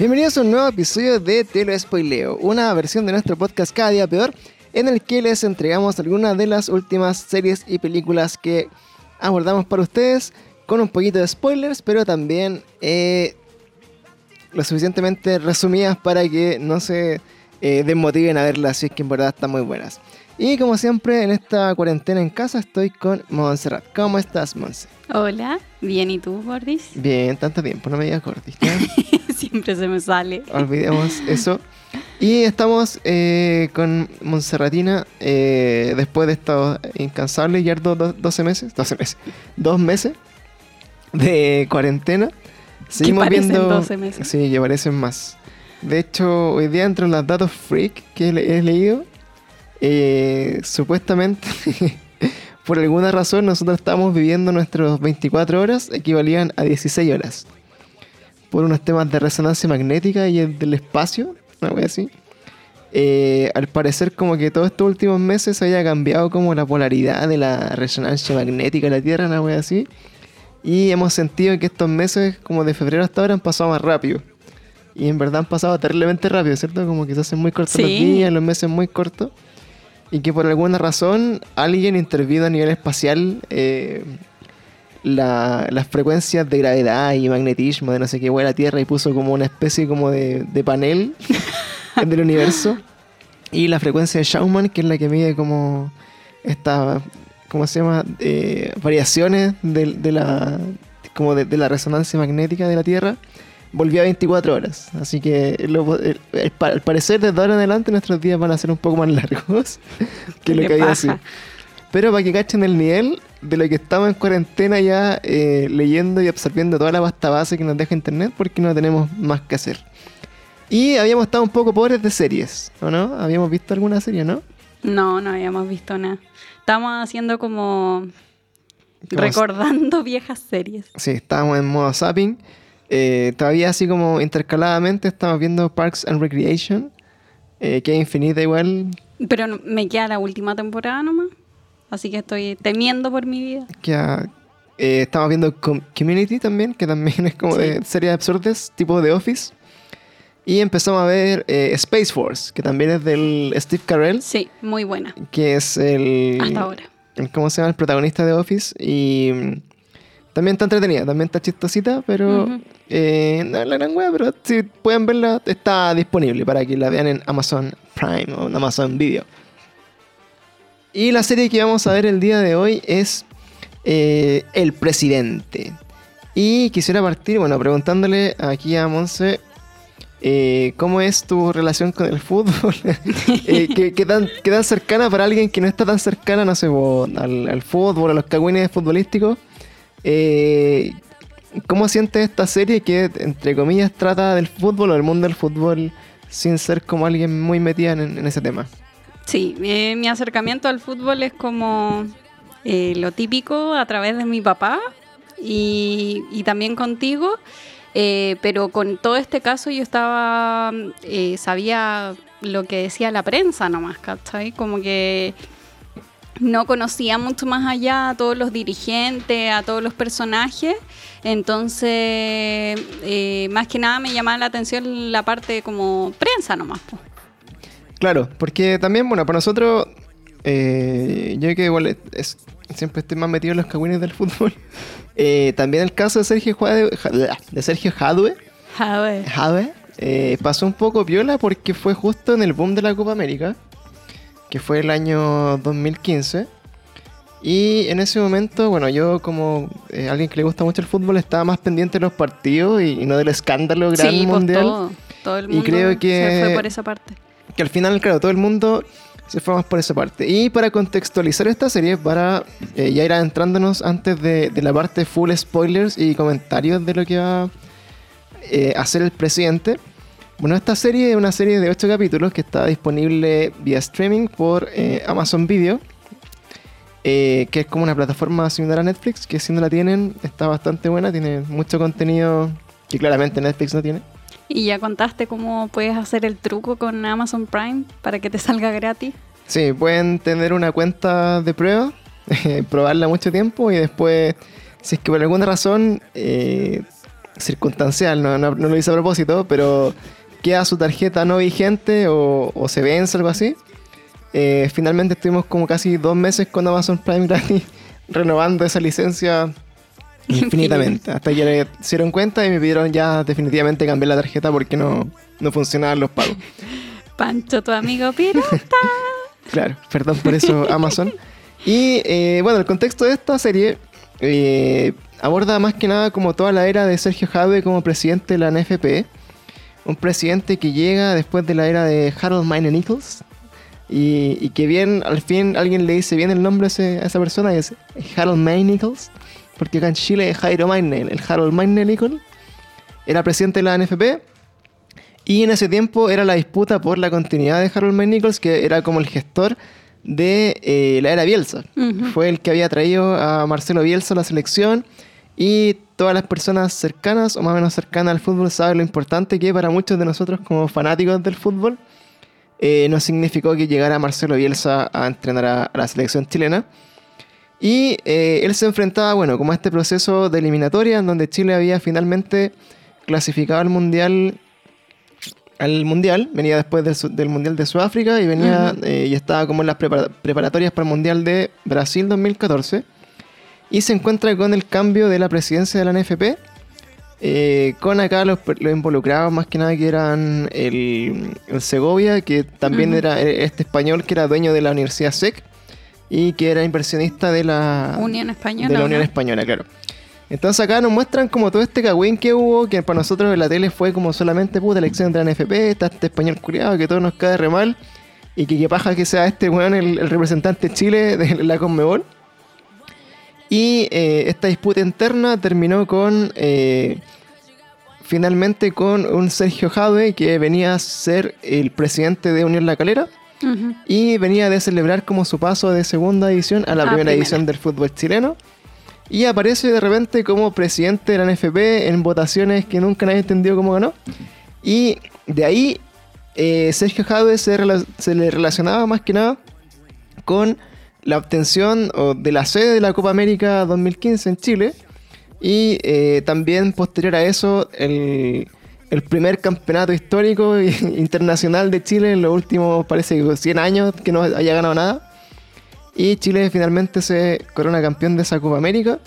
Bienvenidos a un nuevo episodio de Te lo spoileo, una versión de nuestro podcast Cada día peor, en el que les entregamos algunas de las últimas series y películas que abordamos para ustedes, con un poquito de spoilers, pero también eh, lo suficientemente resumidas para que no se eh, desmotiven a verlas, si es que en verdad están muy buenas. Y como siempre, en esta cuarentena en casa estoy con Montserrat. ¿Cómo estás, Monse? Hola, bien, ¿y tú, Gordis? Bien, tanto tiempo, no me digas Gordis. Siempre se me sale. Olvidemos eso. Y estamos eh, con Monserratina eh, después de estos incansables ya 12 meses, 12 meses, dos meses de cuarentena. Seguimos viendo. 12 meses. Sí, que parecen más. De hecho, hoy día entre los datos freak que he leído, eh, supuestamente, por alguna razón, nosotros estamos viviendo nuestros 24 horas, equivalían a 16 horas. Por unos temas de resonancia magnética y del espacio, una wea así. Eh, al parecer como que todos estos últimos meses haya cambiado como la polaridad de la resonancia magnética de la Tierra, una wea así. Y hemos sentido que estos meses, como de febrero hasta ahora, han pasado más rápido. Y en verdad han pasado terriblemente rápido, ¿cierto? Como que se hacen muy cortos los días, los meses muy cortos y que por alguna razón alguien intervino a nivel espacial eh, las frecuencias de gravedad y magnetismo de no sé qué hueá la Tierra y puso como una especie como de, panel del universo y la frecuencia de Schumann que es la que mide como esta ¿cómo se llama? Eh, variaciones de, la como de la resonancia magnética de la Tierra volvió a 24 horas. Así que al parecer desde ahora en adelante nuestros días van a ser un poco más largos que lo que había sido. Pero para que cachen el nivel de lo que estamos en cuarentena ya eh, leyendo y absorbiendo toda la pasta base que nos deja internet porque no tenemos más que hacer. Y habíamos estado un poco pobres de series, ¿o no? ¿Habíamos visto alguna serie, no? No, no habíamos visto nada. Estamos haciendo como... Recordando viejas series. Sí, estábamos en modo zapping. Eh, todavía así como intercaladamente estamos viendo Parks and Recreation, eh, que es infinita igual. Pero me queda la última temporada nomás, así que estoy temiendo por mi vida. Eh, estamos viendo Community también, que también es como de series absurdas, tipo de Office. Y empezamos a ver Space Force, que también es del Steve Carell. Sí, muy buena. Que es el... Hasta ahora. ¿Cómo se llama? El protagonista de Office. Y también está entretenida, también está chistosita, pero eh, no es la gran wea, pero si pueden verla, está disponible para que la vean en Amazon Prime o en Amazon Video. Y la serie que vamos a ver el día de hoy es eh, El Presidente. Y quisiera partir, bueno, preguntándole aquí a Monse, eh, ¿cómo es tu relación con el fútbol? ¿qué, qué, tan, cercana para alguien que no está tan cercana, no sé, al, al fútbol, a los cagüines futbolísticos? Eh, ¿Cómo sientes esta serie que, entre comillas, trata del fútbol o del mundo del fútbol sin ser como alguien muy metida en, ese tema? Sí, mi acercamiento al fútbol es como eh, lo típico a través de mi papá y, también contigo. Eh, pero con todo este caso yo estaba, eh, sabía lo que decía la prensa nomás, ¿cachai? Como que no conocía mucho más allá a todos los dirigentes, a todos los personajes. Entonces, eh, más que nada me llamaba la atención la parte como prensa nomás. Claro, porque también, bueno, para nosotros, eh, yo que igual siempre estoy más metido en los cagüines del fútbol. Eh, también el caso de Sergio Jadue, de Sergio Jadue, Jadue. pasó un poco viola porque fue justo en el boom de la Copa América que fue el año 2015. Y en ese momento, bueno, yo como eh, alguien que le gusta mucho el fútbol estaba más pendiente de los partidos y, no del escándalo gran sí, pues, mundial. Todo, todo el mundo y creo que, se fue por esa parte. Que al final, claro, todo el mundo se fue más por esa parte. Y para contextualizar esta serie, para eh, ya ir adentrándonos antes de, la parte full spoilers y comentarios de lo que va eh, a hacer el presidente, bueno, esta serie es una serie de 8 capítulos que está disponible vía streaming por eh, Amazon Video, eh, que es como una plataforma similar a Netflix, que si no la tienen está bastante buena, tiene mucho contenido que claramente Netflix no tiene. ¿Y ya contaste cómo puedes hacer el truco con Amazon Prime para que te salga gratis? Sí, pueden tener una cuenta de prueba, probarla mucho tiempo y después, si es que por alguna razón... Eh, circunstancial, no, no- no lo hice a propósito, pero queda su tarjeta no vigente o, o se vence, algo así. Eh, finalmente estuvimos como casi dos meses con Amazon Prime gratis renovando esa licencia infinitamente. Hasta que le hicieron cuenta y me pidieron ya definitivamente cambiar la tarjeta porque no, no funcionaban los pagos. Pancho, tu amigo pirata. Claro, perdón por eso Amazon. Y eh, bueno, el contexto de esta serie eh, aborda más que nada como toda la era de Sergio Jadwe como presidente de la NFP. Un presidente que llega después de la era de Harold Mine Nichols. Y, y que bien, al fin alguien le dice bien el nombre a, ese- a esa persona, que es Harold Mine Nichols. Porque acá en Chile es Jairo Mine, el Harold Mine Nichols. Era presidente de la NFP. Y en ese tiempo era la disputa por la continuidad de Harold May Nichols, que era como el gestor de eh, la era Bielsa. Fue el que había traído a Marcelo Bielsa a la selección y todas las personas cercanas o más o menos cercanas al fútbol saben lo importante que para muchos de nosotros como fanáticos del fútbol eh, no significó que llegara Marcelo Bielsa a entrenar a, a la selección chilena. Y eh, él se enfrentaba, bueno, como a este proceso de eliminatoria en donde Chile había finalmente clasificado al Mundial al Mundial, venía después del, Mundial de Sudáfrica y venía eh, y estaba como en las prepara- preparatorias para el Mundial de Brasil 2014 y se encuentra con el cambio de la presidencia de la NFP eh, con acá los, los involucrados más que nada que eran el, el Segovia que también era eh, este español que era dueño de la Universidad SEC y que era inversionista de la Unión Española. de la ¿o Unión no? Española, claro. Entonces acá nos muestran como todo este cagüín que hubo, que para nosotros en la tele fue como solamente puta elección de la NFP, está este español curiado que todo nos cae re mal, y que qué paja que sea este weón el, el representante de Chile de la Conmebol. Y eh, esta disputa interna terminó con, eh, finalmente con un Sergio Jadwe que venía a ser el presidente de Unión La Calera y venía de celebrar como su paso de segunda división a la Ah, primera primera. división del fútbol chileno. Y aparece de repente como presidente de la NFP en votaciones que nunca nadie entendió cómo ganó. Y de ahí eh, Sergio Jadwe se le relacionaba más que nada con la obtención de la sede de la Copa América 2015 en Chile. Y eh, también posterior a eso, el, el primer campeonato histórico internacional de Chile en los últimos, parece que 100 años que no haya ganado nada. Y Chile finalmente se corona campeón de esa Copa América.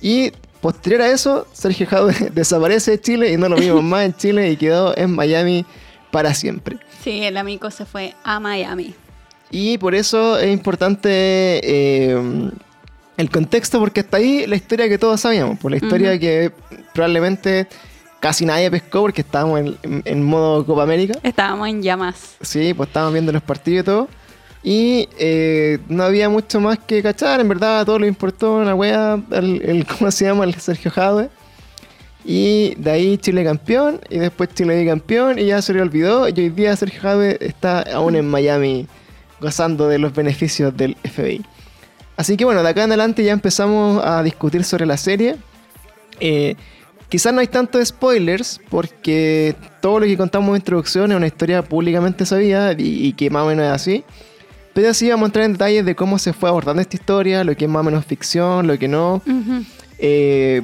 Y posterior a eso, Sergio Jadwe desaparece de Chile y no lo vimos más en Chile y quedó en Miami para siempre. Sí, el amigo se fue a Miami. Y por eso es importante eh, el contexto, porque hasta ahí la historia que todos sabíamos, por la historia que probablemente casi nadie pescó porque estábamos en, en- en modo Copa América. Estábamos en llamas. Sí, pues estábamos viendo los partidos y todo. Y eh, no había mucho más que cachar, en verdad, a todo le importó una wea, el, el- ¿cómo se llama? El Sergio Jadwe. Y de ahí Chile campeón, y después Chile bicampeón, y ya se le olvidó. Y hoy día Sergio Jadwe está aún en Miami gozando de los beneficios del FBI. Así que bueno, de acá en adelante ya empezamos a discutir sobre la serie. Eh, quizás no hay tantos spoilers porque todo lo que contamos en introducción es una historia públicamente sabida y, y que más o menos es así. Pero sí vamos a entrar en detalles de cómo se fue abordando esta historia, lo que es más o menos ficción, lo que no, eh,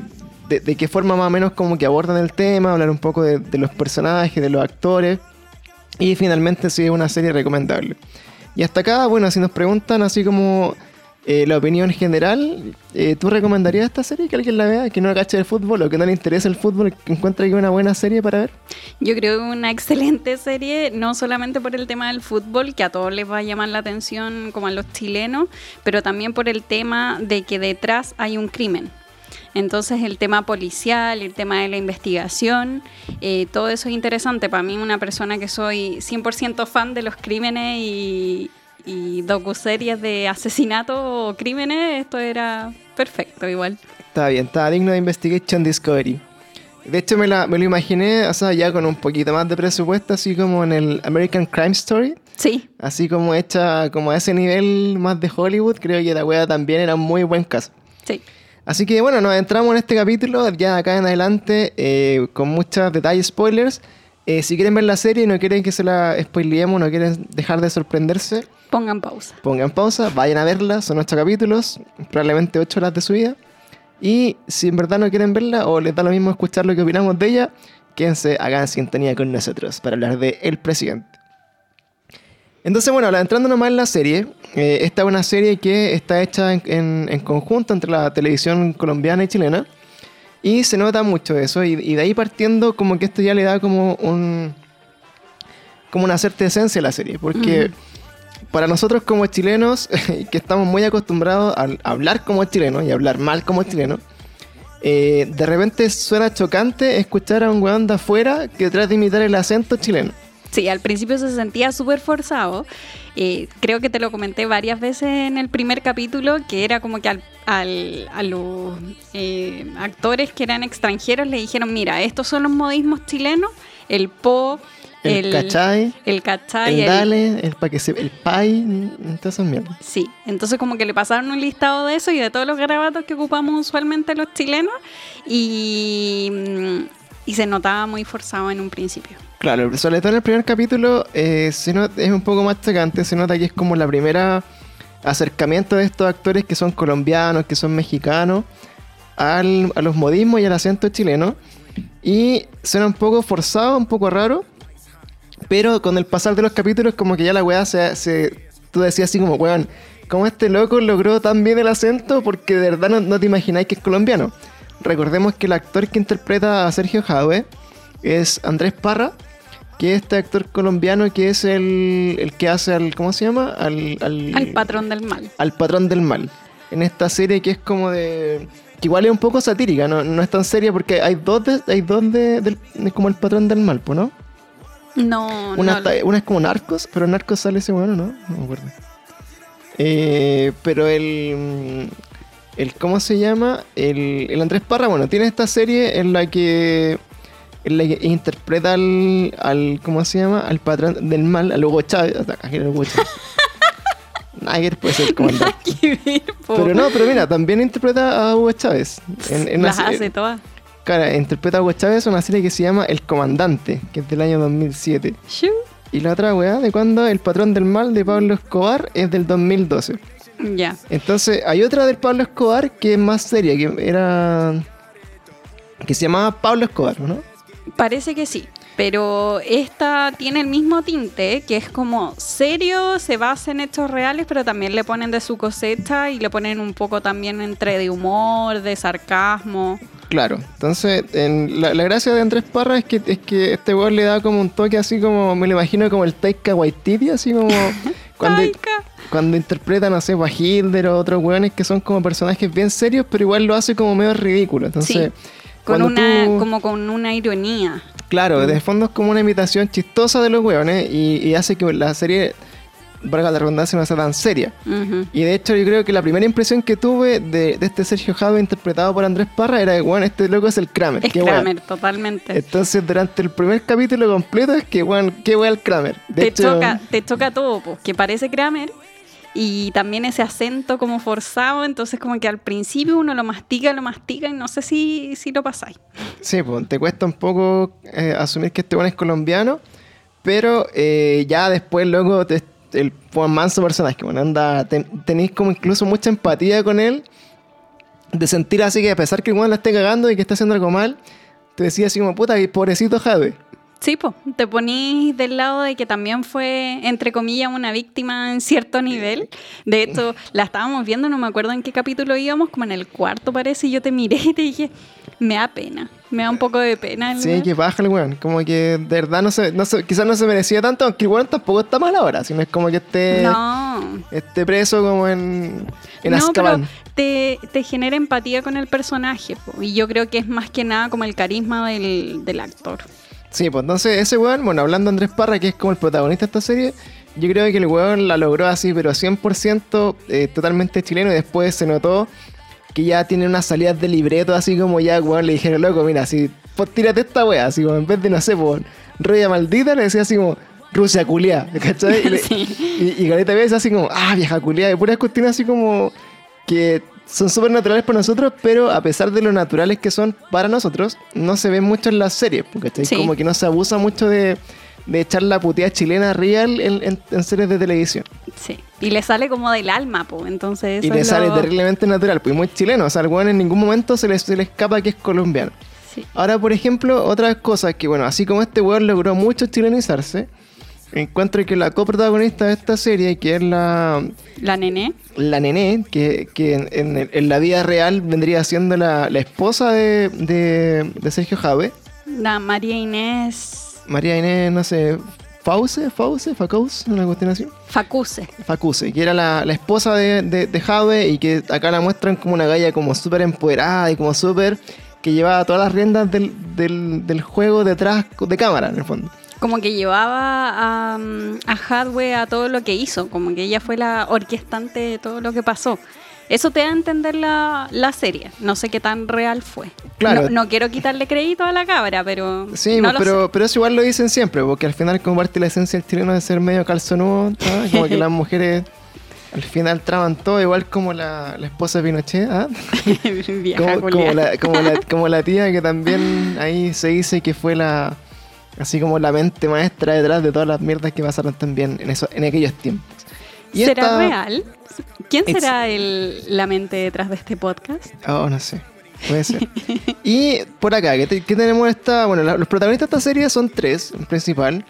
de, de qué forma más o menos como que abordan el tema, hablar un poco de, de los personajes, de los actores. Y finalmente sí es una serie recomendable. Y hasta acá, bueno, si nos preguntan así como eh, la opinión general, eh, ¿tú recomendarías esta serie que alguien la vea, que no cache el fútbol o que no le interese el fútbol, que encuentre que una buena serie para ver? Yo creo que una excelente serie, no solamente por el tema del fútbol, que a todos les va a llamar la atención, como a los chilenos, pero también por el tema de que detrás hay un crimen. Entonces el tema policial, el tema de la investigación, eh, todo eso es interesante. Para mí, una persona que soy 100% fan de los crímenes y, y docuseries de asesinato o crímenes, esto era perfecto igual. Está bien, está digno de Investigation Discovery. De hecho, me, la- me lo imaginé, o sea, ya con un poquito más de presupuesto, así como en el American Crime Story. Sí, Así como hecha como a ese nivel más de Hollywood, creo que la wea también era un muy buen caso. sí. Así que bueno, nos entramos en este capítulo ya acá en adelante eh, con muchos detalles, spoilers. Eh, si quieren ver la serie y no quieren que se la spoileemos, no quieren dejar de sorprenderse, Pongan pausa. pongan pausa, vayan a verla, son ocho capítulos, probablemente ocho horas de su vida. Y si en verdad no quieren verla o les da lo mismo escuchar lo que opinamos de ella, quédense acá en sintonía con nosotros para hablar de El Presidente. Entonces, bueno, entrando nomás en la serie, eh, esta es una serie que está hecha en, en, conjunto entre la televisión colombiana y chilena. Y se nota mucho eso. Y, y, de ahí partiendo, como que esto ya le da como un. como una cierta esencia a la serie. Porque para nosotros como chilenos, que estamos muy acostumbrados a hablar como chilenos y hablar mal como chilenos, eh, de repente suena chocante escuchar a un weón de afuera que trata de imitar el acento chileno. Sí, al principio se sentía súper forzado. Eh, creo que te lo comenté varias veces en el primer capítulo, que era como que al, a los eh, actores que eran extranjeros le dijeron, mira, estos son los modismos chilenos, el po, el, el cachai, el cachai, el dale, el, pa que se, el pai, entonces mierda. Sí, entonces como que le pasaron un listado de eso y de todos los garabatos que ocupamos usualmente los chilenos y, y se notaba muy forzado en un principio. Claro, sobre todo en el primer capítulo eh, se nota, es un poco más chocante, se nota que es como la primera acercamiento de estos actores que son colombianos, que son mexicanos, al, a los modismos y al acento chileno. Y suena un poco forzado, un poco raro, pero con el pasar de los capítulos, como que ya la weá se, se. Tú decías así como, weón, ¿cómo este loco logró tan bien el acento? Porque de verdad no, no te imagináis que es colombiano. Recordemos que el actor que interpreta a Sergio Jadwe es Andrés Parra, que es este actor colombiano que es el, el que hace al. ¿Cómo se llama? Al, al, Al patrón del mal. al patrón del mal. En esta serie que es como de. que igual es un poco satírica, no, no es tan seria porque hay dos de, hay dos de, como el patrón del mal, pues, ¿no? No, Una, no. está- una es como Narcos, pero Narcos sale ese bueno, ¿no? No me acuerdo. Eh, pero el, el. ¿Cómo se llama? El, el Andrés Parra, bueno, tiene esta serie en la que. En la que interpreta al, al. ¿Cómo se llama? Al patrón del mal, al Hugo Chávez. Acá era Hugo Chávez. Puede ser comandante. Pero no, pero mira, también interpreta a Hugo Chávez. En, en Las serie- hace todas. Claro, interpreta a Hugo Chávez en una serie que se llama El Comandante, que es del año 2007. Shoo. Y la otra weá, de cuando El Patrón del Mal de Pablo Escobar es del 2012. Ya. Entonces, hay otra del Pablo Escobar que es más seria, que era. que se llamaba Pablo Escobar, ¿no? Parece que sí. Pero esta tiene el mismo tinte, que es como serio, se basa en hechos reales, pero también le ponen de su cosecha y le ponen un poco también entre de humor, de sarcasmo. Claro, entonces en- la, la gracia de Andrés Parra es que, es que este weón le da como un toque así como, me lo imagino como el Taika Waititi, así como cuando, cuando interpreta, no sé, a Hilder o otros weones que son como personajes bien serios, pero igual lo hace como medio ridículo. Entonces, Sí, Con una, tú- como con una ironía. Claro, de fondo es como una imitación chistosa de los weones y, y hace que la serie, valga la redundancia, no sea tan seria. Y de hecho yo creo que la primera impresión que tuve de, de este Sergio Jave interpretado por Andrés Parra era que, bueno, este loco es el Kramer. Es weón. Kramer, totalmente. Entonces durante el primer capítulo completo es que, bueno, qué weón el Kramer. De te, hecho, choca, te choca todo, pues, que parece Kramer y también ese acento como forzado, entonces como que al principio uno lo mastica, lo mastica y no sé si, si lo pasáis. Sí, pues te cuesta un poco eh, asumir que este weón es colombiano, pero eh, ya después luego te- el buen manso personaje, bueno, anda, ten- tenéis como incluso mucha empatía con él, de sentir así que a pesar que el weón la esté cagando y que está haciendo algo mal, te decía así como, puta, pobrecito Jave. Sí, pues, te ponís del lado de que también fue, entre comillas, una víctima en cierto nivel. De hecho, la estábamos viendo, no me acuerdo en qué capítulo íbamos, como en el cuarto parece, y yo te miré y te dije, me da pena, me da un poco de pena. el Sí, weón". que baja el weón. Como que de verdad no se, no se- quizás no se merecía tanto, aunque el weón tampoco está mal ahora, sino es como que esté, No, esté preso como en, en no, pero te, te genera empatía con el personaje, po, y yo creo que es más que nada como el carisma del, del actor. Sí, pues entonces ese weón, bueno, hablando de Andrés Parra, que es como el protagonista de esta serie, yo creo que el weón la logró así, pero 100% eh, totalmente chileno y después se notó que ya tiene unas salidas de libreto, así como ya, weón, le dijeron, loco, mira, así, pues tírate esta wea, así como en vez de, no sé, por roya maldita, le decía así como, Rusia culiá, ¿cachai? Y, Sí. y, y Gareta Vez así como, ah, vieja culiá, y puras cuestiones así como que son súper naturales para nosotros, pero a pesar de lo naturales que son para nosotros, no se ven mucho en las series, porque Sí. como que no se abusa mucho de, de echar la puteada chilena real en, en- en series de televisión. Sí. Y le sale como del alma, pues. Entonces. Y le es sale lo- terriblemente natural, pues muy chileno. O sea, al weón en ningún momento se le, se le escapa que es colombiano. Sí. Ahora, por ejemplo, otras cosas que, bueno, así como este weón logró mucho chilenizarse, encuentro que la coprotagonista de esta serie, que es la, La nené. la nené, que, que en, en el- en la vida real vendría siendo la, la esposa de, de, de Sergio Jave, La María Inés María Inés, no sé, Fause, Fause, Facause, una cuestión así. Facuse. Facuse, que era la, la esposa de, de, de Jave y que acá la muestran como una galla como súper empoderada y como súper que llevaba todas las riendas del, del, del juego detrás de cámara, en el fondo. Como que llevaba a, a Hadwe a todo lo que hizo, como que ella fue la orquestante de todo lo que pasó. Eso te da a entender la, la serie. No sé qué tan real fue. Claro. No, no quiero quitarle crédito a la cabra, pero. Sí, no pues, pero, pero eso igual lo dicen siempre, porque al final comparte la esencia del chileno de ser medio calzonudo, como que las mujeres al final traban todo, igual como la, la esposa de Pinochet, ¿ah? Como, como la, como, la, como la tía que también ahí se dice que fue la así como la mente maestra detrás de todas las mierdas que pasaron también en eso, en aquellos tiempos. Y ¿Será esta- real? ¿Quién It's- será el, la mente detrás de este podcast? Oh, no sé. Puede ser. y por acá, ¿qué, te- qué tenemos esta? Bueno, la- los protagonistas de esta serie son tres, en principal.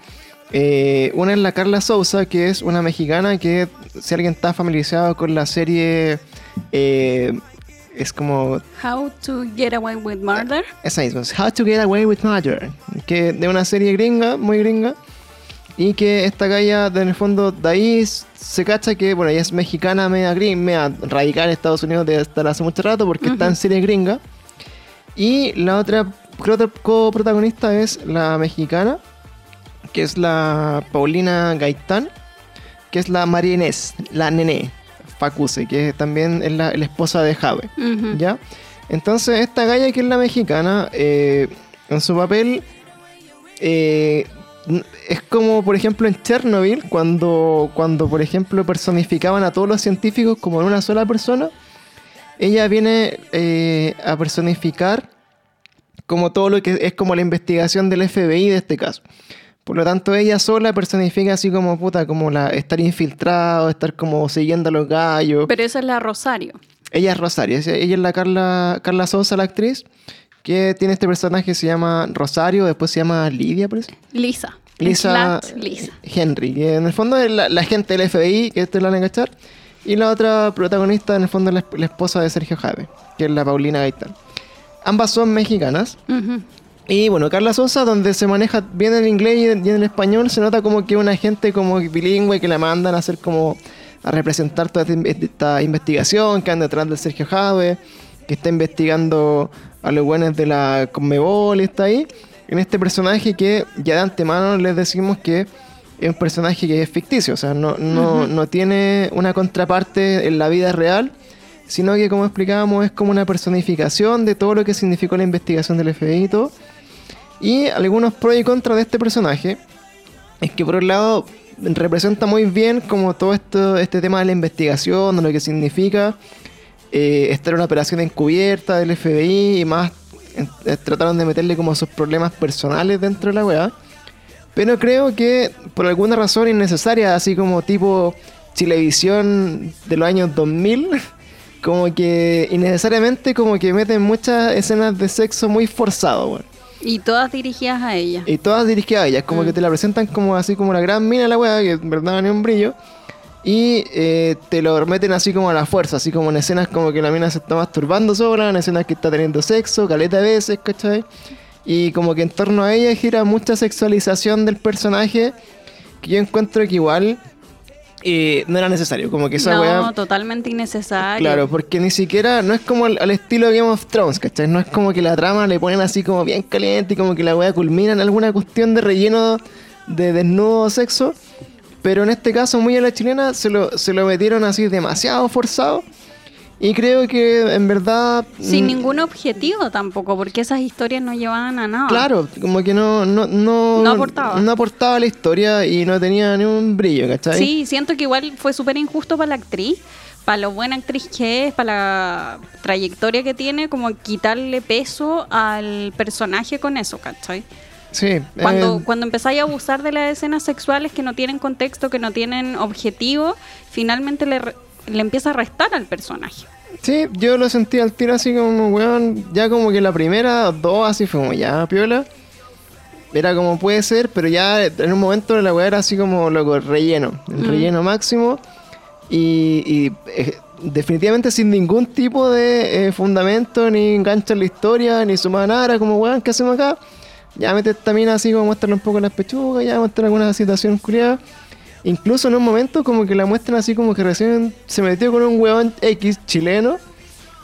Eh, una es la Carla Souza, que es una mexicana que, si alguien está familiarizado con la serie, eh, es como How to Get Away with Murder. Esa misma, es How to Get Away with Murder, que de una serie gringa, muy gringa, y que esta galla, en el fondo, de ahí se cacha que, bueno, ella es mexicana, media gringa, media radical en Estados Unidos debe estar hace mucho rato porque está en serie gringa. Y la otra, creo otra coprotagonista es la mexicana, que es la Paulina Gaitán, que es la María Inés, la nené, Facuse, que también es la, la esposa de Jave. ¿Ya? Entonces, esta galla que es la mexicana, eh, en su papel, eh, es como, por ejemplo, en Chernobyl, cuando, cuando, por ejemplo, personificaban a todos los científicos como en una sola persona, ella viene eh, a personificar como todo lo que es como la investigación del FBI de este caso. Por lo tanto, ella sola personifica así como puta, como la estar infiltrado, estar como siguiendo a los gallos. Pero esa es la Rosario. Ella es Rosario, ella es la Carla, Carla Sosa, la actriz, que tiene este personaje que se llama Rosario, después se llama Lidia, parece. Lisa. Lisa Lisa. Henry, que en el fondo es la, la gente del FBI, que esto la van a cachar, y la otra protagonista en el fondo es la, esp- la esposa de Sergio Jave, que es la Paulina Gaitán. Ambas son mexicanas. Ujú. Y bueno, Carla Sosa, donde se maneja bien el inglés y en el español, se nota como que una gente como bilingüe que la mandan a hacer como a representar toda esta, in- esta investigación que anda detrás del Sergio Jave, que está investigando a los buenos de la Conmebol y está ahí. En este personaje que ya de antemano les decimos que es un personaje que es ficticio, o sea, no, no, no tiene una contraparte en la vida real, sino que como explicábamos es como una personificación de todo lo que significó la investigación del FBI y todo. Y algunos pros y contras de este personaje es que por un lado representa muy bien como todo esto, este tema de la investigación, de lo que significa eh, estar en una operación encubierta del FBI y más eh, trataron de meterle como sus problemas personales dentro de la weá. Pero creo que por alguna razón innecesaria, así como tipo Chilevisión de los años 2000, como que innecesariamente como que meten muchas escenas de sexo muy forzado, weón. Y todas dirigidas a ella. Y todas dirigidas a ellas, como que te la presentan como así como la gran mina la weá, que en verdad es un brillo. Y eh, te lo meten así como a la fuerza, así como en escenas como que la mina se está masturbando sola, en escenas que está teniendo sexo, caleta de veces, ¿cachai? Y como que en torno a ella gira mucha sexualización del personaje, que yo encuentro que igual eh, no era necesario, como que esa no, weá... totalmente innecesario. Claro, porque ni siquiera, no es como al, al estilo de Game of Thrones, ¿cachai? No es como que la trama le ponen así como bien caliente y como que la weá culmina en alguna cuestión de relleno de desnudo sexo. Pero en este caso, muy a la chilena, se lo, se lo metieron así demasiado forzado. Y creo que en verdad... Sin mm, ningún objetivo tampoco, porque esas historias no llevaban a nada. Claro, como que no, no, no, No aportaba. no aportaba a la historia y no tenía ni un brillo, ¿cachai? Sí, siento que igual fue súper injusto para la actriz, para lo buena actriz que es, para la trayectoria que tiene, como quitarle peso al personaje con eso, ¿cachai? Sí. Cuando, eh, cuando empezáis a abusar de las escenas sexuales que no tienen contexto, que no tienen objetivo, finalmente le, le empieza a restar al personaje. Sí, yo lo sentí al tiro así como, weón, ya como que la primera, dos así fue como ya, piola. Era como puede ser, pero ya en un momento la weá era así como loco, relleno, el Mm. relleno máximo. Y, y, eh, definitivamente sin ningún tipo de eh, fundamento, ni engancha en la historia, ni suma nada, era como weón, ¿qué hacemos acá? Ya mete esta mina así como muéstrale un poco las pechugas, ya muestra alguna situación curiosa. Incluso en un momento como que la muestran así como que recién se metió con un weón X chileno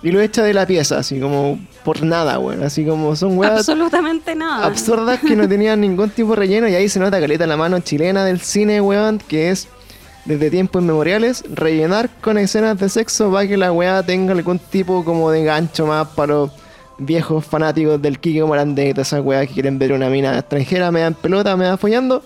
y lo echa de la pieza, así como por nada, weón. Así como son weas Absolutamente nada. absurdas que no tenían ningún tipo de relleno y ahí se nota caleta la mano chilena del cine, weón, que es desde tiempos inmemoriales rellenar con escenas de sexo para que la weá tenga algún tipo como de gancho más para los viejos fanáticos del Kike Morandé y todas esas weas que quieren ver una mina extranjera, me dan pelota, me dan follando.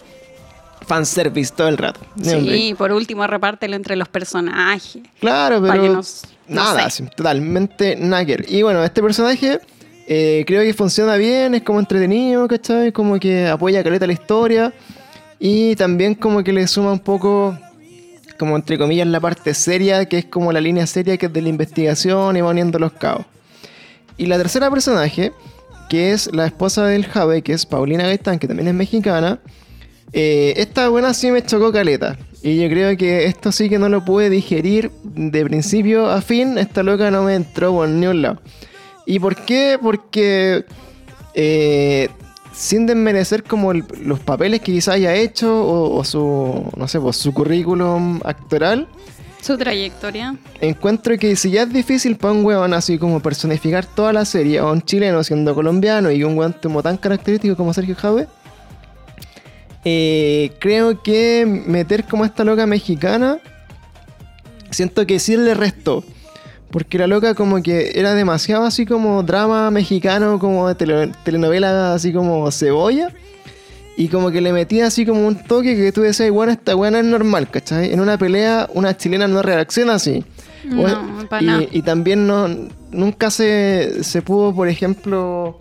Fanservice todo el rato. Sí, por último, repártelo entre los personajes. Claro, pero nos- no nada, sé. sí, totalmente nagger. Y bueno, este personaje eh, creo que funciona bien, es como entretenido, ¿cachai? Como que apoya caleta la historia y también como que le suma un poco, como entre comillas, la parte seria, que es como la línea seria que es de la investigación y va uniendo los cabos. Y la tercera personaje, que es la esposa del Jave, que es Paulina Gaitán, que también es mexicana, eh, esta buena sí me chocó caleta. Y yo creo que esto sí que no lo pude digerir de principio a fin. Esta loca no me entró por ni un lado. ¿Y por qué? Porque eh, sin desmerecer como el- los papeles que quizá haya hecho o, o su, no sé, pues, su currículum actoral, Su trayectoria. encuentro que si ya es difícil para un weón así como personificar toda la serie, a un chileno siendo colombiano y un weón como tan característico como Sergio Jave, eh, creo que meter como esta loca mexicana, siento que sí le restó. Porque la loca como que era demasiado así como drama mexicano, como de tele- telenovela así como cebolla. Y como que le metía así como un toque que tú decías, bueno, esta buena es normal, ¿cachai? En una pelea una chilena no reacciona así. O- No, y, nada. y también no, nunca se, se pudo, por ejemplo,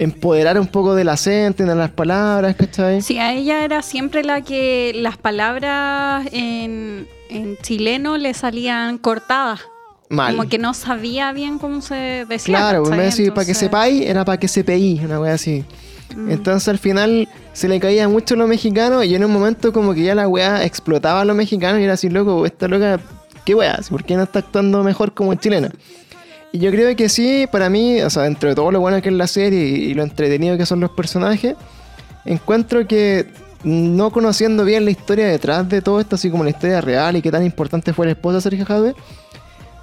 empoderar un poco del acento de las palabras, ¿cachai? Sí, a ella era siempre la que las palabras en, en chileno le salían cortadas. Mal. Como que no sabía bien cómo se decía. Claro, en vez de decir para que sepáis, era para que sepáis, una wea así. mm, Entonces al final se le caía mucho lo mexicano y en un momento como que ya la weá explotaba a los mexicanos y era así, loco, esta loca, ¿qué weá? ¿Por qué no está actuando mejor como chilena? Y yo creo que sí, para mí, o sea, dentro de todo lo bueno que es la serie y, lo entretenido que son los personajes, encuentro que no conociendo bien la historia detrás de todo esto, así como la historia real y qué tan importante fue la esposa de Sergio Jadwe,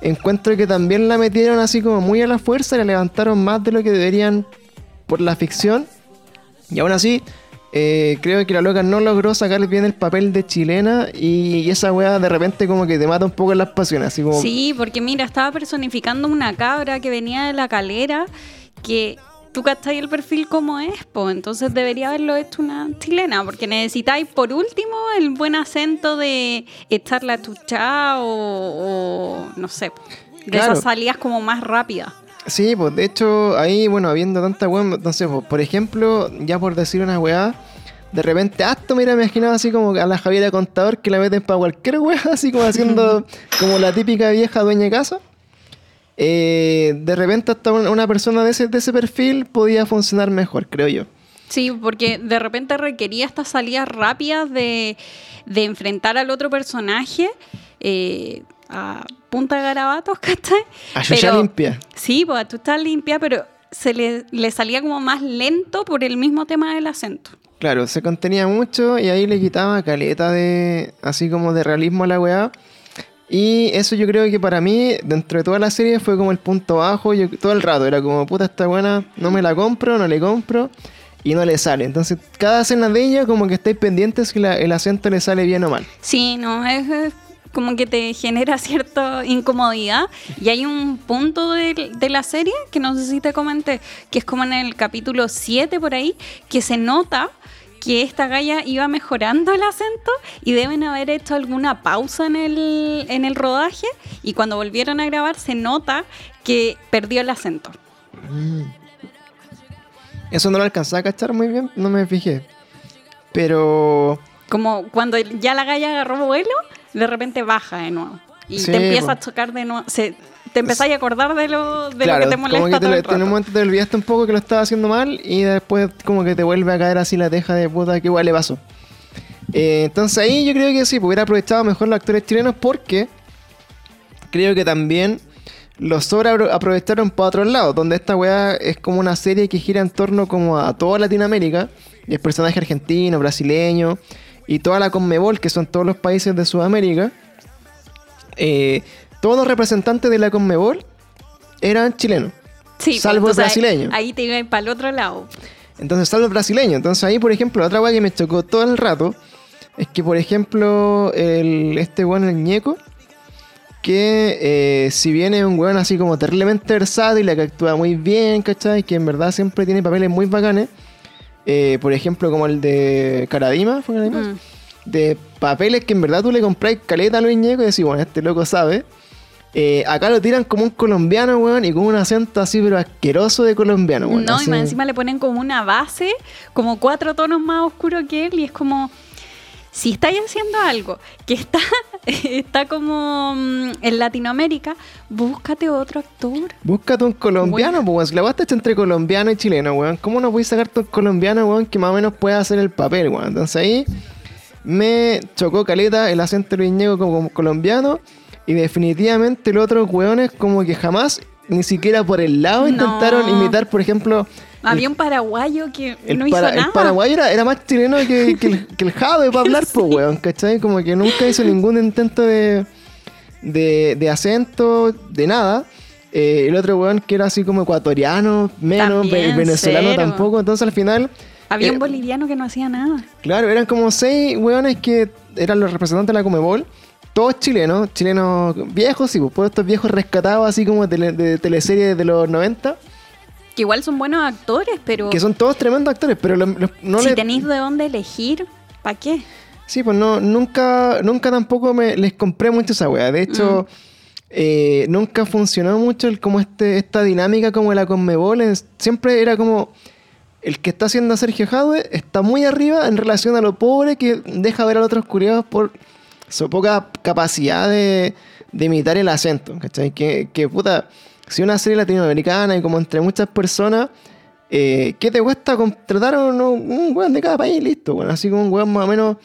encuentro que también la metieron así como muy a la fuerza la levantaron más de lo que deberían por la ficción. Y aún así, eh, creo que la loca no logró sacar bien el papel de chilena y, y esa weá de repente como que te mata un poco en las pasiones. Así como, Sí, porque mira, estaba personificando una cabra que venía de la calera, que tú cacháis el perfil como es, pues entonces debería haberlo hecho una chilena, porque necesitáis por último el buen acento de echarla a tuchá o, o no sé, de Claro. esas salidas como más rápidas. Sí, pues de hecho, ahí, bueno, habiendo tanta weá, entonces, pues, por ejemplo, ya por decir una weá, de repente, hasta me hubiera imaginado así como a la Javiera Contador que la meten para cualquier weá, así como haciendo como la típica vieja dueña de casa. Eh, de repente, hasta una una persona de ese, de ese perfil podía funcionar mejor, creo yo. Sí, porque de repente requería estas salidas rápidas de, de enfrentar al otro personaje eh, a punta de garabatos, ¿cachai? A Pero- limpia. Sí, pues tú estás limpia, pero se le, le salía como más lento por el mismo tema del acento. Claro, se contenía mucho y ahí le quitaba caleta de. así como de realismo a la weá. Y eso yo creo que para mí, dentro de toda la serie, fue como el punto bajo. Yo, todo el rato era como, puta, esta buena, no me la compro, no le compro. Y no le sale. Entonces, cada escena de ella, como que estáis pendientes que la- el acento le sale bien o mal. Sí, no, es, es como que te genera cierta incomodidad. Y hay un punto de, de la serie que no sé si te comenté, que es como en el capítulo 7 por ahí, que se nota que esta galla iba mejorando el acento y deben haber hecho alguna pausa en el, en el rodaje y cuando volvieron a grabar se nota que perdió el acento. Eso no lo alcanzaba a cachar muy bien, no me fijé. Pero. Como cuando ya la galla agarró vuelo, de repente baja de nuevo. Y Sí, te empieza a chocar de nuevo. Se, te empezáis a acordar de lo, de claro, lo que te molesta como que todo el en un momento te olvidaste un poco que lo estaba haciendo mal y después como que te vuelve a caer así la teja de puta que igual le pasó. Eh, entonces ahí yo creo que sí, pues hubiera aprovechado mejor los actores chilenos porque creo que también los sobra aprovecharon para otros lados, donde esta weá es como una serie que gira en torno como a toda Latinoamérica, y el personaje argentino, brasileño, y toda la Conmebol, que son todos los países de Sudamérica. Eh, todos los representantes de la Conmebol eran chilenos. Sí, salvo pues, el entonces brasileño. Ahí, ahí te iba para el otro lado. Entonces, salvo el brasileño. Entonces, ahí, por ejemplo, otra weá que me chocó todo el rato es que, por ejemplo, el, este weón, el ñeco, que eh, si bien es un weón así como terriblemente versátil, que actúa muy bien, ¿cachai? Que en verdad siempre tiene papeles muy bacanes. Eh, por ejemplo, como el de Caradima, ¿fue Caradima? Mm. de papeles que en verdad tú le compráis caleta a Luis Ñeco y decís, bueno, este loco sabe. Eh, acá lo tiran como un colombiano, weón, y con un acento así, pero asqueroso de colombiano, weón. No, así. y más encima le ponen como una base, como cuatro tonos más oscuro que él, y es como. Si estáis haciendo algo que está, está como mm, en Latinoamérica, búscate otro actor. Búscate un colombiano, pues, weón. Si la weá está entre colombiano y chileno, weón. ¿Cómo no puedes sacarte un colombiano, weón, que más o menos pueda hacer el papel, weón? Entonces ahí me chocó caleta el acento Ñeco como colombiano. Y definitivamente los otros weones como que jamás, ni siquiera por el lado, No. intentaron imitar, por ejemplo... Había un paraguayo que El, no hizo para- el nada. paraguayo era, era más chileno que, que el, que el Jave para hablar, pues, weón, ¿cachai? Como que nunca hizo ningún intento de, de, de acento, de nada. Eh, el otro weón que era así como ecuatoriano, menos, También, venezolano cero. tampoco. Entonces al final, Había eh, un boliviano que no hacía nada. claro, eran como seis weones que eran los representantes de la Comebol. Todos chilenos, chilenos viejos, sí, pues estos viejos rescatados así como de, tele- de teleseries de los 90, Que igual son buenos actores, pero que son todos tremendos actores, pero lo- lo- no si le, tenéis de dónde elegir, ¿para qué? Sí, pues no, nunca, nunca tampoco me les compré mucho esa wea. De hecho, eh, nunca funcionó mucho el, como este, esta dinámica como la Conmebol. Siempre era como el que está haciendo a Sergio Jadwe está muy arriba en relación a lo pobre que deja ver a los otros curiados por su poca capacidad de, de imitar el acento. ¿Cachai? Que, que puta, si una serie latinoamericana y como entre muchas personas, eh, ¿qué te cuesta contratar a uno- un weón de cada país? Listo, bueno, así como un weón más o menos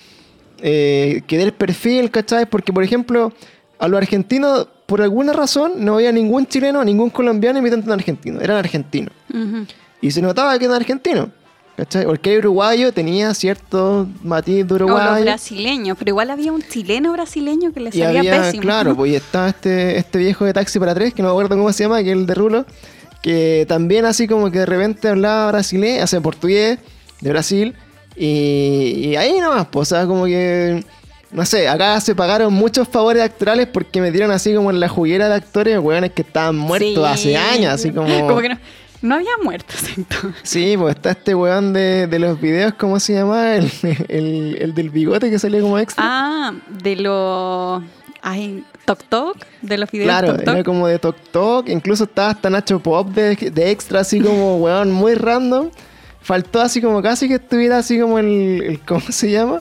eh, que dé el perfil, ¿cachai? Porque, por ejemplo, a los argentinos, por alguna razón, no había ningún chileno, ningún colombiano imitando a un argentino, eran argentinos. Y se notaba que eran argentinos, ¿cachai? Porque el uruguayo tenía cierto matiz de O los uruguayo. brasileños, pero igual había un chileno brasileño que le salía había, pésimo. claro, pues y estaba este, este viejo de taxi para tres, que no me acuerdo cómo se llama, que es el de Rulo, que también así como que de repente hablaba brasileño, hace portugués de Brasil, y, y ahí nomás, pues, o sea, como que, no sé, acá se pagaron muchos favores actorales porque metieron así como en la juguera de actores, weones que estaban muertos Sí. hace años, así como... Como que no, no había muertos entonces. Sí, pues está este weón de, de los videos, ¿cómo se llama? El, el, el del bigote que salía como extra. Ah, de los. Ay, Tok Tok, de los videos Claro, Tok Tok. era como de Tok Tok, incluso estaba hasta Nacho Pop de, de extra, así como, weón, muy random. Faltó así como casi que estuviera así como el, el- ¿cómo se llama?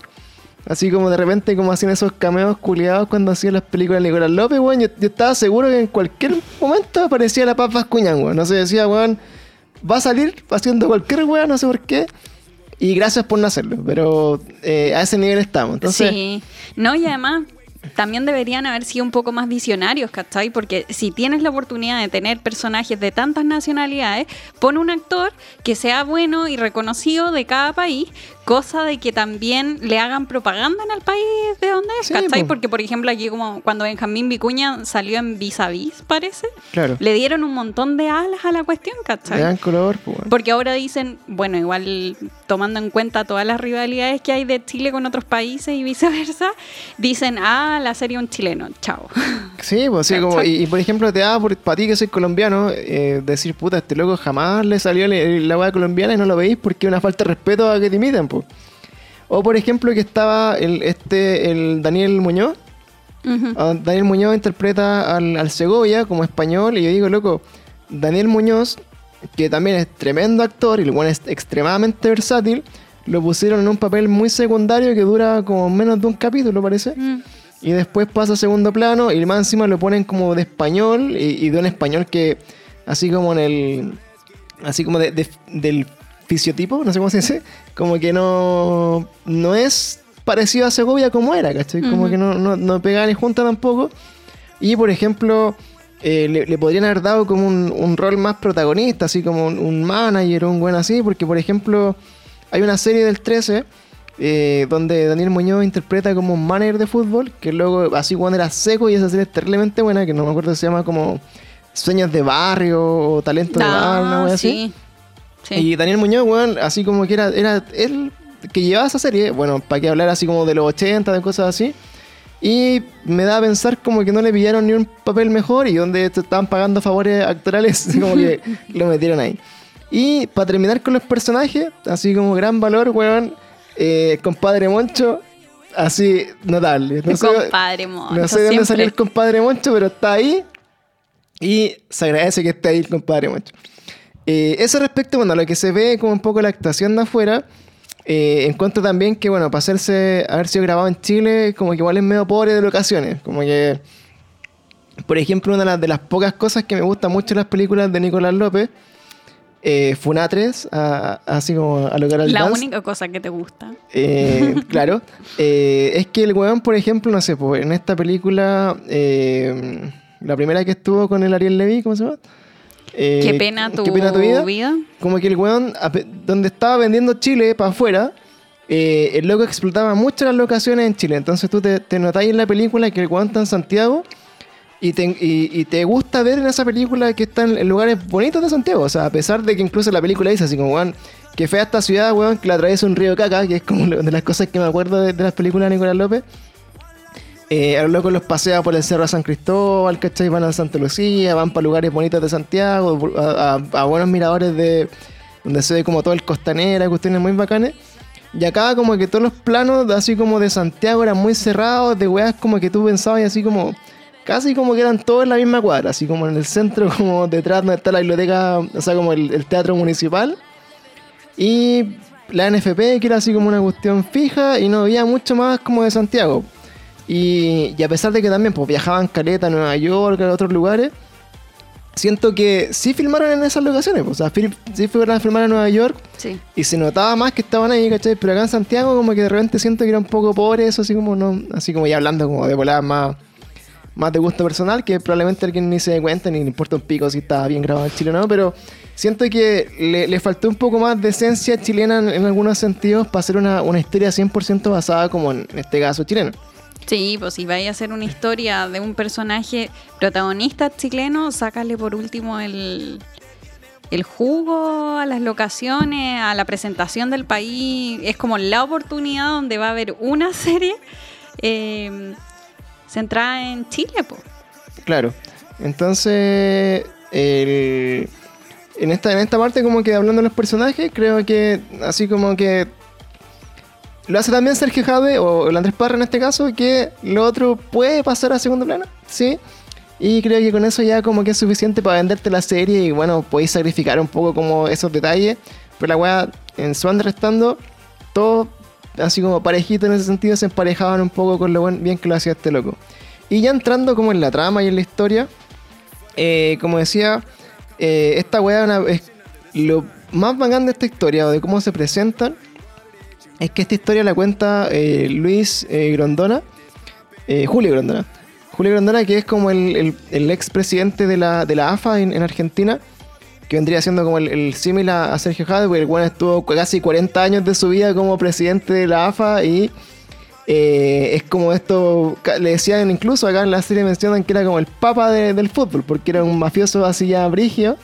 Así como de repente como hacían esos cameos culiados cuando hacían las películas de Nicolás López, weón. Yo, estaba seguro que en cualquier momento aparecía la Paz Vascuñán, weón. No sé, decía, weón, va a salir haciendo cualquier weón, no sé por qué. Y gracias por no hacerlo, pero eh, a ese nivel estamos. Entonces, Sí, no, y además también deberían haber sido un poco más visionarios, ¿cachai? Porque si tienes la oportunidad de tener personajes de tantas nacionalidades, pon un actor que sea bueno y reconocido de cada país, cosa de que también le hagan propaganda en el país de donde es, Sí, ¿cachai? po. Porque, por ejemplo, aquí como cuando Benjamín Vicuña salió en Vis a Vis, parece, claro, le dieron un montón de alas a la cuestión, le ¿cachai? dan color. Porque ahora dicen, bueno, igual tomando en cuenta todas las rivalidades que hay de Chile con otros países y viceversa, dicen, ah, la serie un chileno, chao. Sí, pues sí, como, y, y, por ejemplo, te da para ti que soy colombiano, eh, decir, puta, este loco jamás le salió le- la weá colombiana y no lo veis porque es una falta de respeto a que te imiten, O por ejemplo, que estaba el, este, el Daniel Muñoz. Ah, Daniel Muñoz interpreta al, al Segovia como español y yo digo, loco, Daniel Muñoz que también es tremendo actor y el weón es extremadamente versátil, lo pusieron en un papel muy secundario que dura como menos de un capítulo, parece. Mm. Y después pasa a segundo plano y más encima lo ponen como de español y, y de un español que, así como en el. Así como de- de- del fisiotipo, no sé cómo se dice, como que no. No es parecido a Segovia como era, ¿cachai? Como que no, no, no pegaba ni junta tampoco. Y por ejemplo, eh, le, le podrían haber dado como un, un rol más protagonista, así como un, un manager o un buen así, porque por ejemplo, hay una serie del 13 eh, donde Daniel Muñoz interpreta como un manager de fútbol, que luego así cuando era seco y esa serie es terriblemente buena, que no me acuerdo si se llama como Sueños de Barrio o Talento de Bar, una Ah, wea así. Sí. Y Daniel Muñoz, weón, así como que era, era él que llevaba esa serie, bueno, para que hablar así como de los 80, de cosas así. Y me da a pensar como que no le pillaron ni un papel mejor y donde te estaban pagando favores actorales, como que lo metieron ahí. Y para terminar con los personajes, así como gran valor, weón, eh, compadre Moncho, así notable. No sé, compadre Moncho, no sé de dónde salió siempre. el compadre Moncho, pero está ahí. Y se agradece que esté ahí el compadre Moncho. Eh, eso respecto, bueno, a lo que se ve como un poco la actuación de afuera. eh, encuentro también que, bueno, para hacerse, haber sido grabado en Chile, como que igual es medio pobre de locaciones. Como que, por ejemplo, una de las, de las pocas cosas que me gusta mucho en las películas de Nicolás López, eh, Funatres, a- así como a lograr al La dance. única cosa que te gusta. Eh, claro. Eh, es que el weón, por ejemplo, no sé, pues, en esta película, eh, la primera que estuvo con el Ariel Levy, ¿cómo se llama? Eh, Qué pena tu, ¿Qué pena tu vida? vida. Como que el weón, donde estaba vendiendo Chile para afuera, eh, el loco explotaba mucho las locaciones en Chile. Entonces tú te, te notáis en la película que el weón está en Santiago y te, y, y te gusta ver en esa película que están en lugares bonitos de Santiago. O sea, a pesar de que incluso la película dice así como, weón, que fea esta ciudad, weón, que la atraviesa un río caca, que es como de las cosas que me acuerdo de, de las películas de Nicolás López. Eh, a los locos pasea por el Cerro de San Cristóbal, ¿cachai? Van a Santa Lucía, van para lugares bonitos de Santiago, a buenos miradores de donde se ve como todo el costanera, cuestiones muy bacanes. Y acá como que todos los planos, así como de Santiago, eran muy cerrados, de weas como que tú pensabas y así como... Casi como que eran todos en la misma cuadra, así como en el centro, como detrás donde está la biblioteca, o sea, como el, el teatro municipal. Y la NFP, que era así como una cuestión fija, y no había mucho más como de Santiago. Y, y a pesar de que también pues, viajaban caleta a Nueva York, a otros lugares, siento que sí filmaron en esas locaciones. pues, o sea, sí fueron a filmar en Nueva York Sí. y se notaba más que estaban ahí, ¿cachai? Pero acá en Santiago como que de repente siento que era un poco pobre eso, así como no, así como ya hablando como de voladas más, más de gusto personal, que probablemente alguien ni se dé cuenta ni le importa un pico si estaba bien grabado en Chile o no, pero siento que le, le faltó un poco más de esencia chilena en, en algunos sentidos para hacer una, una historia 100% basada como en este caso chileno. Sí, pues si vais a hacer una historia de un personaje protagonista chileno, sácale por último el, el jugo a las locaciones, a la presentación del país. Es como la oportunidad donde va a haber una serie eh, centrada en Chile, pues. Claro. Entonces, el- en, esta, en esta parte como que hablando de los personajes, creo que así como que lo hace también Sergio Jade o el Andrés Parra en este caso, que lo otro puede pasar a segundo plano, ¿sí? Y creo que con eso ya como que es suficiente para venderte la serie y bueno, podéis sacrificar un poco como esos detalles, pero la weá en su anda restando, todo así como parejito en ese sentido se emparejaban un poco con lo buen- bien que lo hacía este loco. Y ya entrando como en la trama y en la historia, eh, como decía, eh, esta weá es lo más bacán de esta historia o de cómo se presentan es que esta historia la cuenta eh, Luis eh, Grondona, eh, Julio Grondona. Julio Grondona, que es como el, el, el expresidente de la, de la AFA en, en Argentina, que vendría siendo como el, el símil a, Sergio Jade, porque el bueno estuvo casi 40 años de su vida como presidente de la AFA y eh, es como esto, le decían incluso acá en la serie mencionan que era como el papa de- del fútbol, porque era un mafioso así ya brigio.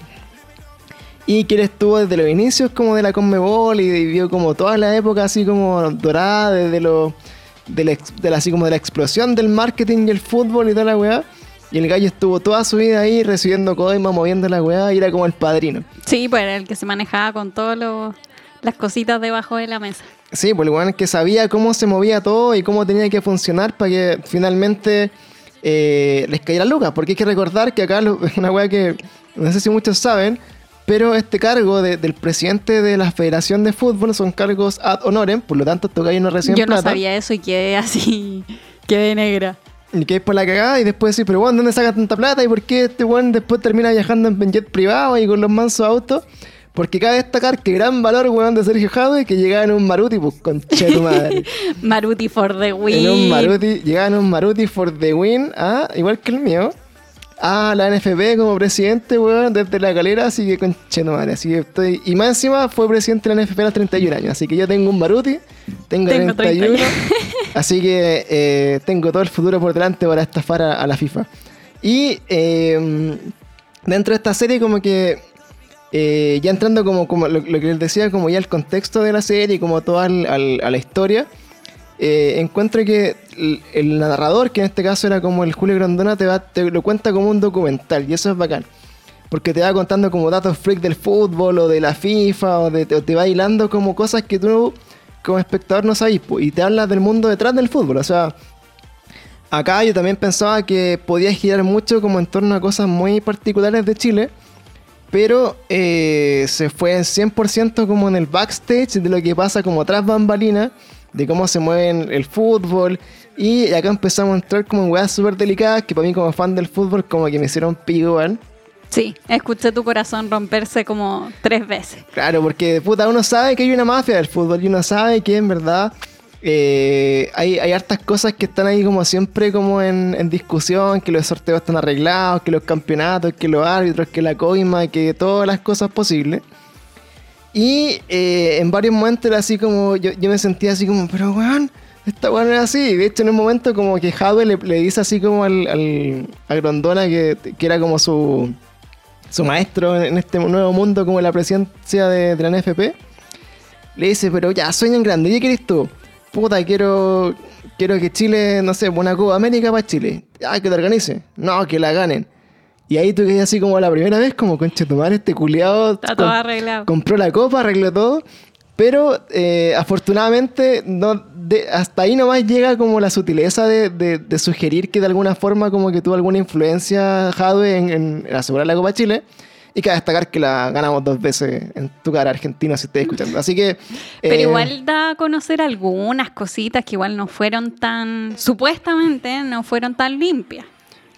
Y que él estuvo desde los inicios como de la Conmebol y vivió como toda la época así como dorada, desde lo, de, la, ex- de la- así como de la explosión del marketing y el fútbol y toda la weá. Y el gallo estuvo toda su vida ahí recibiendo coima, moviendo la weá y era como el padrino. Sí, pues era el que se manejaba con todas las cositas debajo de la mesa. Sí, pues el weón que sabía cómo se movía todo y cómo tenía que funcionar para que finalmente eh, les cayera lucas. Porque hay que recordar que acá lo- una weá que no sé si muchos saben, pero este cargo de- del presidente de la Federación de Fútbol son cargos ad honorem, por lo tanto tocáis no recién Yo no plata. sabía eso y quedé así, quedé negra. Y que es por la cagada y después decir, pero bueno, ¿dónde saca tanta plata? ¿Y por qué este weón después termina viajando en jet privado y con los mansos autos? Porque cabe destacar que gran valor, weón, de Sergio Jadwe que llegaba en un Maruti, pues con tu madre. Maruti for the win. en un Maruti, llegaba en un Maruti for the win, ah, igual que el mío. A la NFP como presidente, weón, desde la calera, así que con madre. Así que estoy. Y más encima fue presidente de la NFP a los 31 años. Así que yo tengo un Maruti, tengo, Tengo 31. 31. así que eh, tengo todo el futuro por delante para estafar a, a la FIFA. Y eh, dentro de esta serie, como que. eh, ya entrando como, como lo, lo que les decía, como ya el contexto de la serie, como toda al- al- a la historia. Eh, que el, narrador, que en este caso era como el Julio Grandona, te, lo cuenta como un documental y eso es bacán. Porque te va contando como datos freak del fútbol o de la FIFA o, te va hilando como cosas que tú como espectador no sabes po, y te habla del mundo detrás del fútbol. O sea, acá yo también pensaba que podía girar mucho como en torno a cosas muy particulares de Chile. Pero eh, se fue en 100% como en el backstage de lo que pasa como tras bambalinas, de cómo se mueve el fútbol. Y acá empezamos a entrar como en weas súper delicadas que para mí como fan del fútbol como que me hicieron pico. Sí, escuché tu corazón romperse como tres veces. Claro, porque puta, uno sabe que hay una mafia del fútbol y uno sabe que en verdad eh, hay, hay hartas cosas que están ahí como siempre como en, en discusión, que los sorteos están arreglados, que los campeonatos, que los árbitros, que la coima, que todas las cosas posibles. Y eh, en varios momentos era así como, yo, me sentía así como, pero weón, esta weón era así. De hecho, en un momento como que Jadwe le, dice así como al, al, a Grondona que, que era como su, su maestro en este nuevo mundo como la presidencia de, la NFP. Le dice, pero ya, sueñan grande, ¿qué querés tú? Puta, quiero, quiero que Chile, no sé, una Copa América para Chile. Ah, que te organice. No, que la ganen. Y ahí tú quedas así como la primera vez, como conche tu madre, este culiado Está todo arreglado. compró la copa, arregló todo. Pero eh, afortunadamente no, de- hasta ahí nomás llega como la sutileza de, de- de sugerir que de alguna forma como que tuvo alguna influencia Jadwe en, en asegurar la Copa Chile. Y cabe destacar que la ganamos dos veces en tu cara argentina si estáis escuchando. Así que... Pero eh, igual da a conocer algunas cositas que igual no fueron tan, supuestamente, no fueron tan limpias.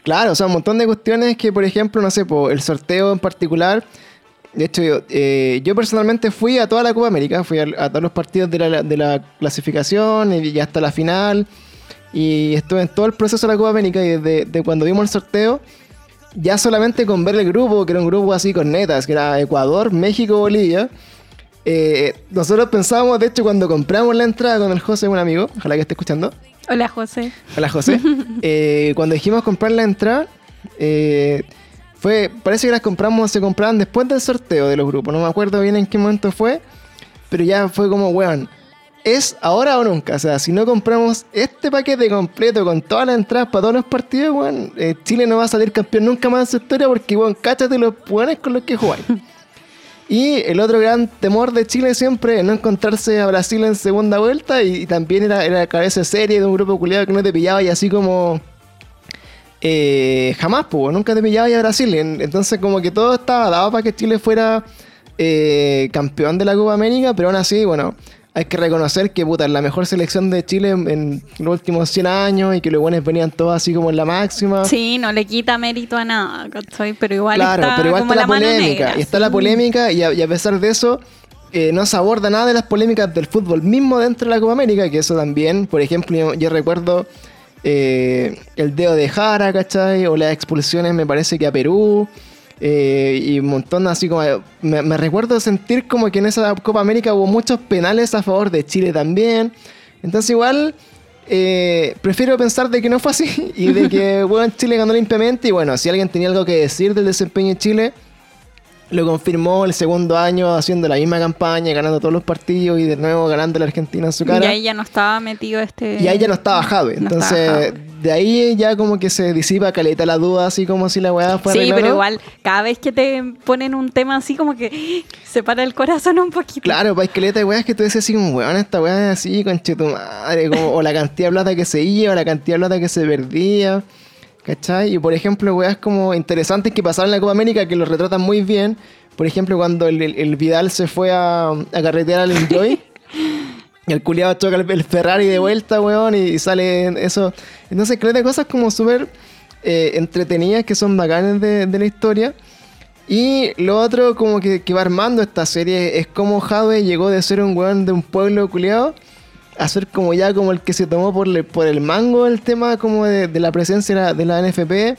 Claro, o sea, un montón de cuestiones que, por ejemplo, no sé, po, el sorteo en particular. De hecho, yo, eh, yo personalmente fui a toda la Copa América, fui a, a todos los partidos de la, de la clasificación y ya hasta la final. Y estuve en todo el proceso de la Copa América y desde de cuando vimos el sorteo, ya solamente con ver el grupo, que era un grupo así con netas, que era Ecuador, México, Bolivia. eh, nosotros pensábamos, de hecho, cuando compramos la entrada con el José, un amigo, ojalá que esté escuchando, Hola, José. Hola José. Eh, cuando dijimos comprar la entrada, eh, fue, parece que las compramos, se compraban después del sorteo de los grupos. No me acuerdo bien en qué momento fue, pero ya fue como, weón, es ahora o nunca. O sea, si no compramos este paquete completo con todas las entradas para todos los partidos, weón, eh, Chile no va a salir campeón nunca más en su historia porque, weón, cáchate los weones con los que jugáis. Y el otro gran temor de Chile siempre es no encontrarse a Brasil en segunda vuelta y, también era, era cabeza serie de un grupo culiado que no te pillaba y así como... eh, jamás, pues, nunca te pillaba a Brasil. En- Entonces como que todo estaba dado para que Chile fuera eh, campeón de la Copa América, pero aún así, bueno, hay que reconocer que puta, es la mejor selección de Chile en, en los últimos 100 años y que los buenos venían todos así como en la máxima. Sí, no le quita mérito a nada, ¿cachai? Pero igual Claro, está pero igual como está la, polémica. negra, y está sí. la polémica, y a, y a pesar de eso, eh, no se aborda nada de las polémicas del fútbol mismo dentro de la Copa América, que eso también, por ejemplo, yo, yo recuerdo eh, el dedo de Jara, ¿cachai? O las expulsiones, me parece que a Perú. Eh, y un montón así como... Me, me recuerdo sentir como que en esa Copa América hubo muchos penales a favor de Chile también. Entonces igual... eh, prefiero pensar de que no fue así y de que bueno, Chile ganó limpiamente y bueno, si alguien tenía algo que decir del desempeño de Chile, lo confirmó el segundo año haciendo la misma campaña, ganando todos los partidos y de nuevo ganando la Argentina en su Y cara. ahí ya no estaba metido este... Y ahí ya no estaba Jave. No Entonces, estaba. De ahí ya como que se disipa caleta la duda, así como si la weá fuera Sí, pero igual, cada vez que te ponen un tema así, como que se para el corazón un poquito. Claro, pues hay caleta de weas que tú dices así como, weón, esta weá es así, conche tu madre, como, o la cantidad de plata que se iba, o la cantidad de plata que se perdía, ¿cachai? Y por ejemplo, weas como interesantes que pasaron en la Copa América que lo retratan muy bien, Por ejemplo, cuando el, el- el Vidal se fue a, a carretear al Enjoy. Y el culiado choca el, Ferrari de vuelta, weón, y, sale eso. Entonces, creo de cosas como súper eh, entretenidas que son bacanas de, de la historia. Y lo otro, como que, que va armando esta serie, es como Jave llegó de ser un weón de un pueblo culiado a ser como ya como el que se tomó por, le- por el mango el tema como de, la presencia de la, de la NFP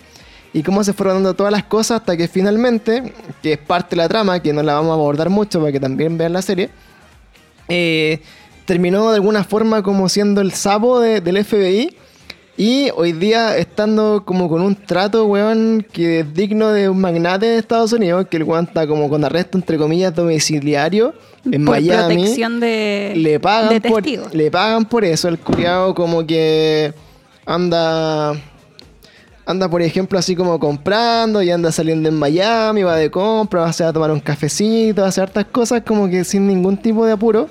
y cómo se fueron dando todas las cosas hasta que finalmente, que es parte de la trama, que no la vamos a abordar mucho para que también vean la serie, eh, terminó de alguna forma como siendo el sapo de- del FBI y hoy día estando como con un trato, weón, que es digno de un magnate de Estados Unidos, que el weón está como con arresto, entre comillas, domiciliario en por Miami. protección de, Le pagan, de por, le pagan por eso. El culiado como que anda... Anda, por ejemplo, así como comprando y anda saliendo en Miami, va de compra, va a, a tomar un cafecito, va a hacer hartas cosas como que sin ningún tipo de apuro.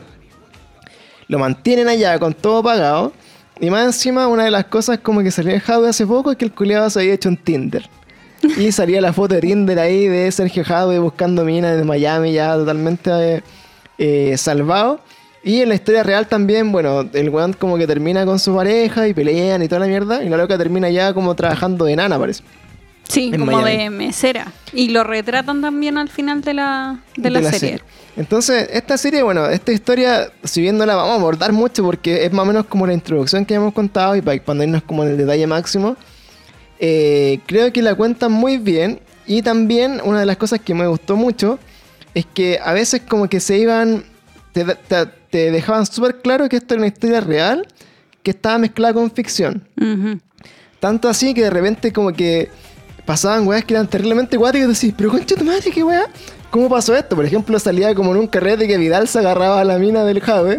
Lo mantienen allá con todo pagado. Y más encima, una de las cosas como que salió en Jadwe hace poco es que el culiado se había hecho un Tinder. Y salía la foto de Tinder ahí de Sergio Jadwe buscando minas en Miami ya totalmente eh, eh, salvado. Y en la historia real también, bueno, el weón como que termina con su pareja y pelean y toda la mierda. Y la loca termina ya como trabajando de nana, parece. Sí, como Miami. de mesera. Y lo retratan también al final de la, de la serie. Entonces, esta serie, bueno, esta historia, si bien no la vamos a abordar mucho porque es más o menos como la introducción que hemos contado y para, para irnos como en el detalle máximo, eh, creo que la cuentan muy bien y también una de las cosas que me gustó mucho es que a veces como que se iban, te, te- te dejaban súper claro que esto era una historia real que estaba mezclada con ficción. Tanto así que de repente como que pasaban weas que eran terriblemente guáticas y decís, pero concha tu madre, qué wea. ¿Cómo pasó esto? Por ejemplo, salía como en un carrete que Vidal se agarraba a la mina del Jave.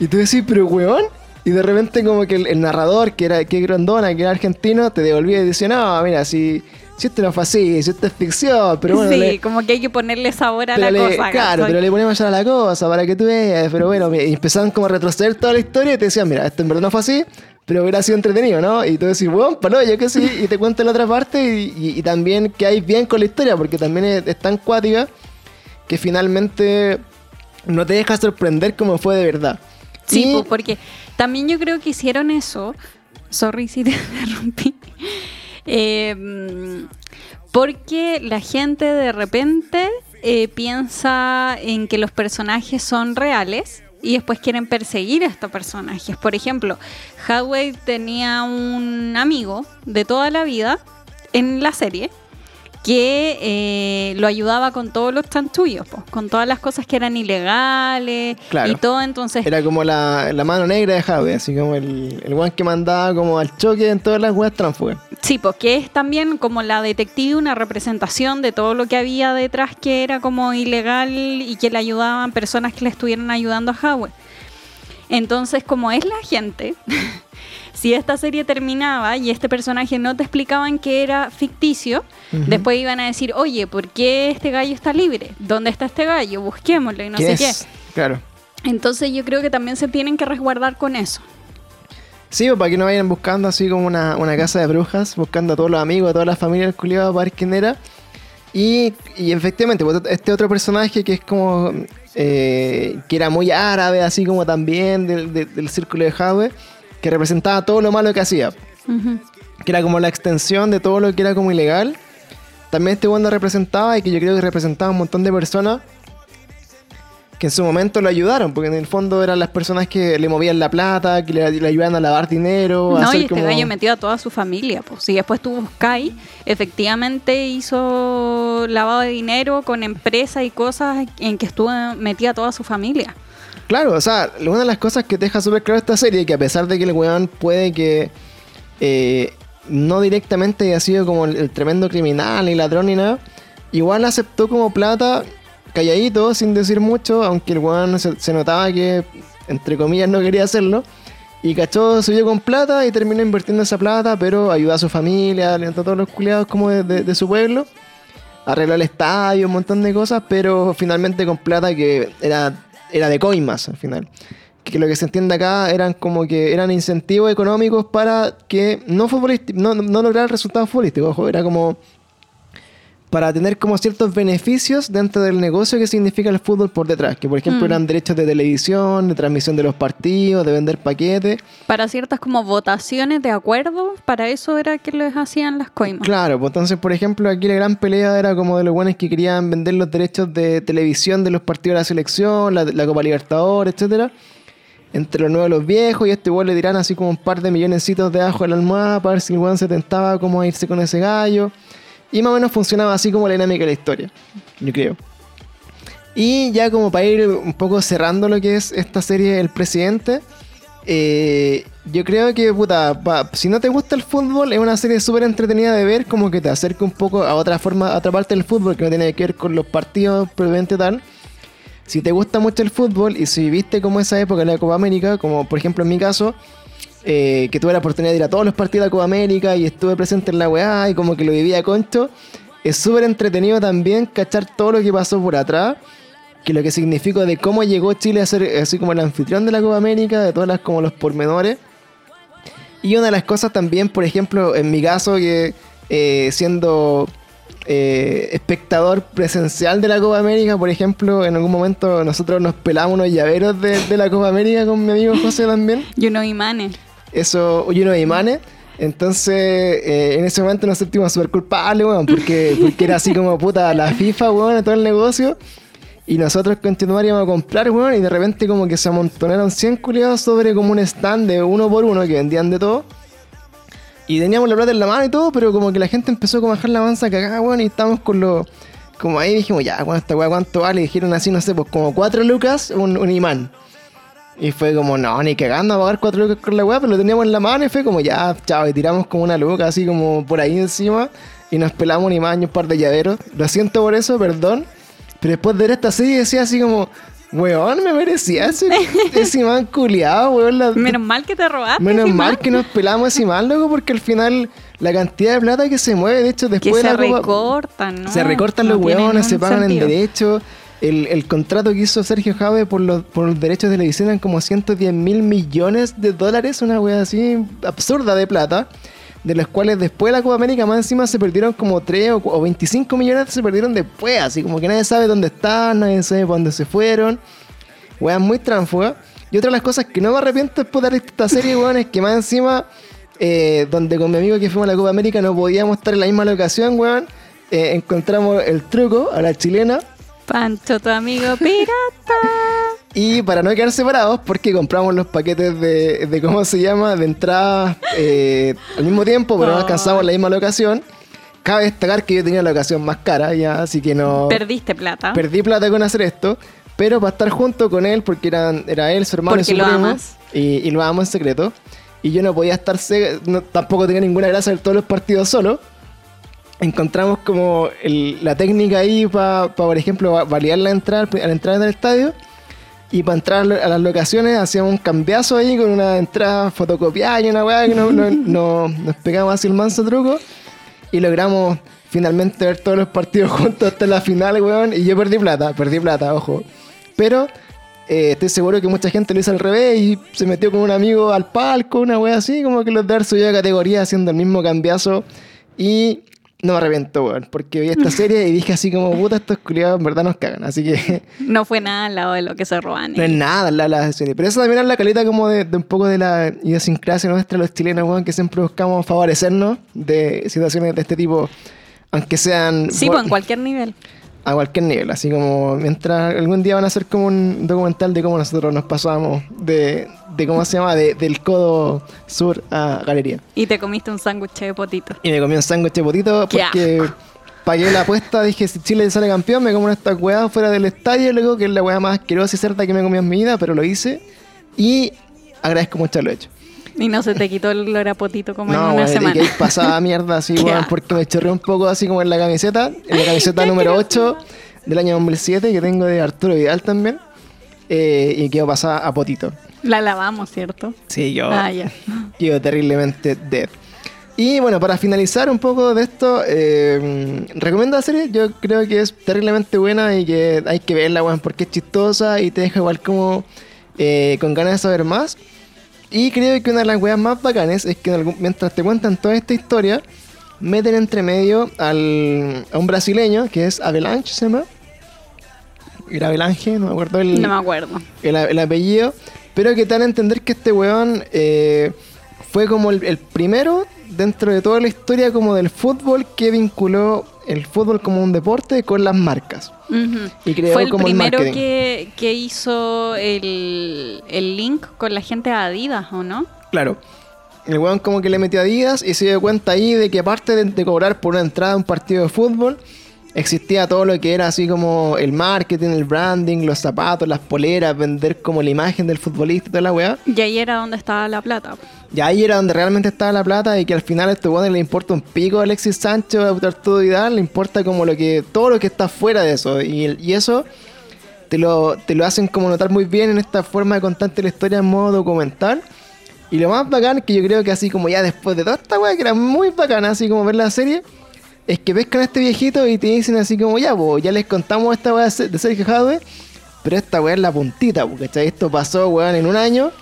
Y tú decís, pero weón. Y de repente como que el, el narrador, que era que Grondona, que era argentino, te devolvía y decía, no, mira, si, si esto no fue así, si esto es ficción, pero bueno, sí, le- como que hay que ponerle sabor a la le- cosa. Claro, pero le ponemos ya la cosa para que tú veas. Pero bueno, y empezaban como a retroceder toda la historia y te decían, mira, esto en verdad no fue así, pero hubiera sido entretenido, ¿no? Y tú decís, bueno, palo, yo que sí, y te cuento la otra parte y, y- y también que hay bien con la historia, porque también es, es tan cuática que finalmente no te deja sorprender como fue de verdad. Sí, Y- porque también yo creo que hicieron eso. Sorry si te interrumpí. Eh, mm, porque la gente de repente eh, piensa en que los personajes son reales y después quieren perseguir a estos personajes. Por ejemplo, Hadway tenía un amigo de toda la vida en la serie que eh, lo ayudaba con todos los chanchullos, po, con todas las cosas que eran ilegales Claro. y todo. Entonces, Era como la, la mano negra de Javi, así como el, el guan que mandaba como al choque en todas las weas tránsfugas. Sí, porque es también como la detective una representación de todo lo que había detrás que era como ilegal y que le ayudaban personas que le estuvieran ayudando a Howe. Entonces, como es la gente, si esta serie terminaba y este personaje no te explicaban que era ficticio, después iban a decir, oye, ¿por qué este gallo está libre? ¿Dónde está este gallo? Busquémoslo y no sé ¿Qué? Claro. Entonces yo creo que también se tienen que resguardar con eso. Sí, pues, para que no vayan buscando así como una, una casa de brujas, buscando a todos los amigos, a todas las familias del culiado para ver quién era. Y, y efectivamente, pues, este otro personaje que es como. eh, que era muy árabe, así como también del, del- del círculo de Jave, que representaba todo lo malo que hacía. Que era como la extensión de todo lo que era como ilegal. También este Wanda representaba y que yo creo que representaba un montón de personas que en su momento lo ayudaron, porque en el fondo eran las personas que le movían la plata, que le, le ayudaban a lavar dinero. a No, hacer y este como- gallo metió a toda su familia. Pues. Y después tuvo Sky, efectivamente hizo lavado de dinero con empresas y cosas en que estuvo metida toda su familia. Claro, o sea, una de las cosas que deja súper claro esta serie, que a pesar de que el weón puede que eh, no directamente haya sido como el, tremendo criminal ni ladrón ni nada, igual aceptó como plata calladito, sin decir mucho, aunque el weón se, notaba que, entre comillas, no quería hacerlo. Y cachó, subió con plata y terminó invirtiendo esa plata, pero ayudó a su familia, alentó a todos los culiados como de, de- de su pueblo. Arregló el estadio, un montón de cosas, pero finalmente con plata que era, era de coimas al final. Que lo que se entiende acá eran como que eran incentivos económicos para que no, no, no lograr resultados futbolísticos. Ojo, era como para tener como ciertos beneficios dentro del negocio que significa el fútbol por detrás, que por ejemplo Mm. eran derechos de televisión, de transmisión de los partidos, de vender paquetes. Para ciertas como votaciones de acuerdo, para eso era que les hacían las coimas. Claro, pues entonces, por ejemplo, aquí la gran pelea era como de los buenos que querían vender los derechos de televisión de los partidos de la selección, la, la Copa Libertadores, etcétera. Entre los nuevos y los viejos, y a este igual le dirán así como un par de milloncitos de ajo a la almohada para ver si el weón se tentaba como a irse con ese gallo. Y más o menos funcionaba así como la dinámica de la historia, yo creo. Y ya como para ir un poco cerrando lo que es esta serie El Presidente, eh, yo creo que, puta, si no te gusta el fútbol, es una serie súper entretenida de ver, como que te acerca un poco a otra forma, a otra parte del fútbol que no tiene que ver con los partidos propiamente tal. Si te gusta mucho el fútbol y si viviste como esa época en la Copa América, como por ejemplo en mi caso, eh, que tuve la oportunidad de ir a todos los partidos de la Copa América y estuve presente en la weá y como que lo vivía concho, es súper entretenido también cachar todo lo que pasó por atrás, que lo que significó de cómo llegó Chile a ser así como el anfitrión de la Copa América, de todas las como los pormenores. Y una de las cosas también, por ejemplo, en mi caso, que eh, siendo eh, espectador presencial de la Copa América, por ejemplo, en algún momento nosotros nos pelamos unos llaveros de, de la Copa América con mi amigo José también. You know Imane. Eso, y uno de imanes. Entonces, eh, en ese momento nos sentimos súper culpables, weón, porque, porque era así como puta la FIFA, weón, todo el negocio. Y nosotros continuaríamos a comprar, weón, y de repente como que se amontonaron 100 culiados sobre como un stand de uno por uno que vendían de todo. Y teníamos la plata en la mano y todo, pero como que la gente empezó a bajar la manza cagada, weón, y estábamos con los... Como ahí dijimos, ya, weón, esta weá, ¿cuánto vale? Y dijeron así, no sé, pues como 4 lucas un imán. Y fue como, no, ni cagando a pagar 4 lucas con la weá, pero lo teníamos en la mano y fue como, ya, chao, y tiramos como una luca así como por ahí encima y nos pelamos un imán y un par de llaveros. Lo siento por eso, perdón. Pero después de ver esta serie decía así como, weón, me merecía ese, ese imán culiado, weón. la- Menos mal que te robaste. Menos ese mal man. que nos pelamos ese imán, loco, porque al final la cantidad de plata que se mueve, de hecho, después se de la Copa- recortan, ¿no? se recortan No los hueones, se pagan sentido. en derecho. El, contrato que hizo Sergio Jave por los, por los derechos de televisión eran como 110 mil millones de dólares, una wea así absurda de plata, de los cuales después de la Copa América más encima se perdieron como 3 o, o 25 millones se perdieron después, así como que nadie sabe dónde están, nadie sabe para dónde se fueron. Weas muy tránfugas. Y otra de las cosas que no me arrepiento después de ver esta serie, weón, es que más encima, eh, donde con mi amigo que fuimos a la Copa América no podíamos estar en la misma locación, weón, eh, encontramos el truco a la chilena. Pancho, tu amigo pirata. Y para no quedar separados, porque compramos los paquetes de, de ¿cómo se llama? De entrada eh, al mismo tiempo, pero no Oh. alcanzamos la misma locación. Cabe destacar que yo tenía la locación más cara ya, así que no... Perdiste plata. Perdí plata con hacer esto, pero para estar junto con él, porque eran, era él, su hermano y Porque su lo primo, amas. Y, y lo amo en secreto. Y yo no podía estar, no- tampoco tenía ninguna gracia ver todos los partidos solo. Encontramos como el- la técnica ahí para, por ejemplo, va- validar la entrada la entrada del estadio. Y para entrar a las locaciones hacíamos un cambiazo ahí con una entrada fotocopiada y una weá que no, no- no- nos pegamos así el manso truco. Y logramos finalmente ver todos los partidos juntos hasta la final, weón. Y yo perdí plata, perdí plata, ojo. Pero eh, estoy seguro que mucha gente lo hizo al revés y se metió con un amigo al palco, una wea así, como que los de haber subido de categoría haciendo el mismo cambiazo. Y no me arrepiento, weón, porque vi esta serie y dije así como, puta, estos culiados en verdad nos cagan. Así que No fue nada al lado de lo que se roban. no es nada la, la serie. Pero eso también es la caleta como de, de un poco de la idiosincrasia nuestra, los chilenos, weón, que siempre buscamos favorecernos de situaciones de este tipo, aunque sean Sí, pues en cualquier nivel. A cualquier nivel. Así como mientras algún día van a hacer como un documental de cómo nosotros nos pasamos de, de cómo se llama, de- del codo sur a galería. Y te comiste un sándwich de potito. Y me comí un sándwich de potito porque pagué la apuesta. Dije, si Chile sale campeón, me como una esta weá fuera del estadio, luego que es la weá más asquerosa y cerda que me he comido en mi vida, pero lo hice. Y agradezco mucho lo hecho. Y no se te quitó el olor a potito como en No, una weón, y semana. ahí pasaba mierda así, asco. porque me chorré un poco así como en la camiseta, en la camiseta número 8 del año 2007 que tengo de Arturo Vidal también. eh, y quedó pasada a potito. La lavamos, ¿cierto? Sí, yo Ah, ya. quedo terriblemente dead. Y bueno, para finalizar un poco de esto, eh, recomiendo la serie. Yo creo que es terriblemente buena y que hay que verla, weón, porque es chistosa y te deja igual como eh, con ganas de saber más. Y creo que una de las weas más bacanes es que en algún- mientras te cuentan toda esta historia, meten entre medio al, a un brasileño que es Avalanche, se llama. Era Avalanche, no me acuerdo el, No me acuerdo. el, el apellido. Pero que te dan a entender que este weón eh, fue como el, el primero dentro de toda la historia como del fútbol que vinculó el fútbol como un deporte con las marcas. Y creó Fue el como el primero marketing. que, que hizo el, el link con la gente de Adidas, ¿o no? Claro. El weón como que le metió a Adidas y se dio cuenta ahí de que aparte de, de cobrar por una entrada a un partido de fútbol, existía todo lo que era así como el marketing, el branding, los zapatos, las poleras, vender como la imagen del futbolista y toda la weá. Y ahí era donde estaba la plata. Y ahí era donde realmente estaba la plata y que al final a este weón le importa un pico a Alexis Sánchez, a Arturo Vidal, le importa como lo que, todo lo que está fuera de eso. Y, el- y eso te lo, te lo hacen como notar muy bien en esta forma de contarte la historia en modo documental. Y lo más bacán que yo creo que así como ya después de toda esta weá, que era muy bacana así como ver la serie, es que pescan a este viejito y te dicen así como ya, po, ya les contamos esta weá de Sergio Jadwe, pero esta weá es la puntita, po, ¿cachai? Esto pasó, weón, en un año.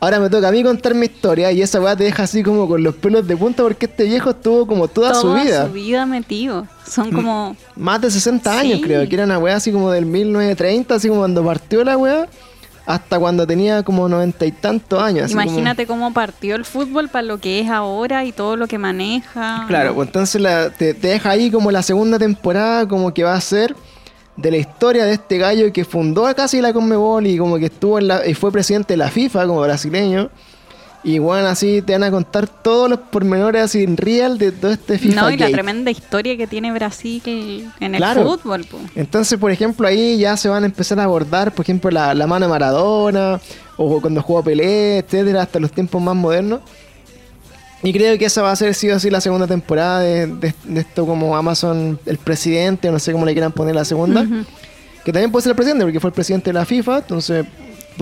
Ahora me toca a mí contar mi historia y esa weá te deja así como con los pelos de punta porque este viejo estuvo como toda, su vida. su vida metido. Son como... Más de 60 años Sí. creo, que era una weá así como del 1930, así como cuando partió la weá, hasta cuando tenía como noventa y tantos años. como- Imagínate cómo partió el fútbol para lo que es ahora y todo lo que maneja. Claro, pues entonces la- te, te deja ahí como la segunda temporada, como que va a ser de la historia de este gallo que fundó casi la Conmebol y como que estuvo en la, y fue presidente de la FIFA como brasileño. Y bueno, así te van a contar todos los pormenores así en real de todo este FIFA. No, y la tremenda historia que tiene Brasil en el Claro. fútbol. po. Entonces, por ejemplo, ahí ya se van a empezar a abordar, por ejemplo, la, la mano de Maradona, o cuando jugó Pelé, etcétera, hasta los tiempos más modernos. Y creo que esa va a ser sí o sí la segunda temporada de, de- de esto como Amazon, el presidente, o no sé cómo le quieran poner la segunda. Que también puede ser el presidente, porque fue el presidente de la FIFA, entonces...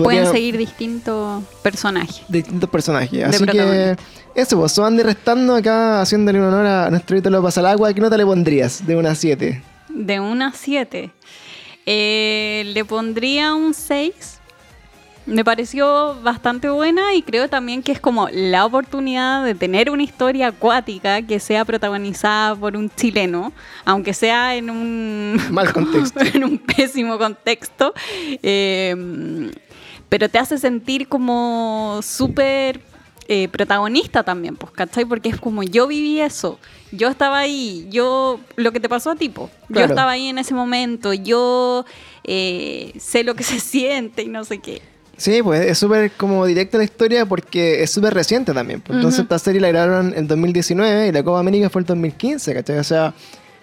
Pueden seguir distintos personajes. distintos personajes. De Así que eso, pues Andy restando acá, haciéndole un honor a nuestro ídolo Pasalagua, ¿qué nota le pondrías de una a 7? De una a 7. le pondría un 6. Me pareció bastante buena y creo también que es como la oportunidad de tener una historia acuática que sea protagonizada por un chileno, aunque sea en un Mal contexto. en un pésimo contexto, eh, pero te hace sentir como súper eh, protagonista también, pues, ¿cachai? Porque es como yo viví eso, yo estaba ahí, yo, lo que te pasó a ti, po, yo Claro. estaba ahí en ese momento, yo eh, sé lo que se siente y no sé qué. Sí, pues es súper como directa la historia porque es súper reciente también. pues. Entonces esta serie la grabaron en 2019 y la Copa América fue en 2015, ¿cachai? O sea,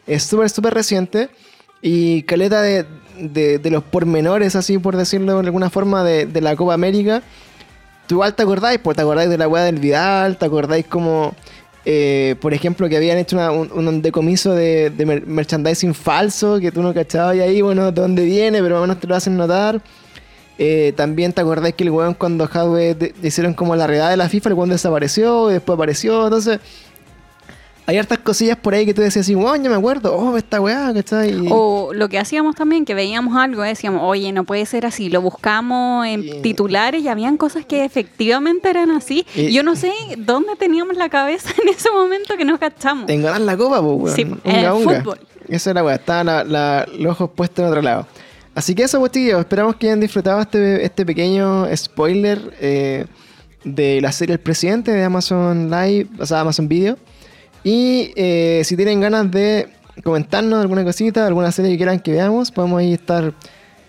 es súper, súper reciente y caleta de, de, de los pormenores, así por decirlo de alguna forma, de, la Copa América. Tú igual te acordáis, pues te acordáis de la weá del Vidal, te acordáis como, eh, por ejemplo, que habían hecho un, decomiso de, de mer- merchandising falso que tú no cachabas ahí, bueno, de dónde viene, pero o menos te lo hacen notar. Eh, también te acordás que el weón cuando Hadwe hicieron como la redada de la FIFA, el weón desapareció, y después apareció, entonces hay hartas cosillas por ahí que tú decías así, weón, yo me acuerdo, oh, esta weá, ¿cachai? Y- O lo que hacíamos también, que veíamos algo, y decíamos, oye, no puede ser así. Lo buscamos en Y- titulares y habían cosas que efectivamente eran así. Y- Yo no sé dónde teníamos la cabeza en ese momento que nos cachamos. En ganar la copa, pues, weón. Sí, en el fútbol. Esa es la weá, estaban la- la- los ojos puestos en otro lado. Así que eso, pues, chiquillos, esperamos que hayan disfrutado este, este pequeño spoiler eh, de la serie El Presidente de Amazon Live, o sea, Amazon Video. Y eh, si tienen ganas de comentarnos alguna cosita, alguna serie que quieran que veamos, podemos ahí estar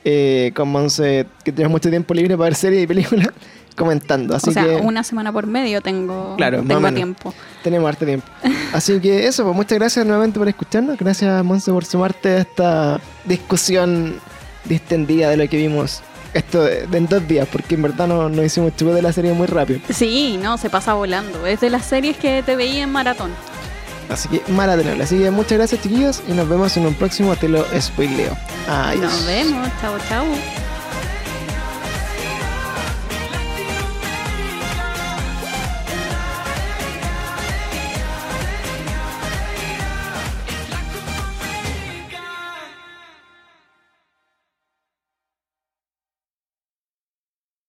eh, con Monse, que tenemos mucho tiempo libre para ver series y películas, comentando. Así o sea, que una semana por medio tengo, Claro, tengo tiempo. tenemos harto tiempo. Así que eso, pues muchas gracias nuevamente por escucharnos. Gracias, Monse, por sumarte a esta discusión distendida de lo que vimos esto en dos días, porque en verdad no, no hicimos chupo de la serie muy rápido. Sí, no, se pasa volando. Es de las series que te veía en maratón. Así que mala tenerla. Así que muchas gracias, chiquillos, y nos vemos en un próximo Te lo spoileo. Adiós. Nos vemos. Chao, chao.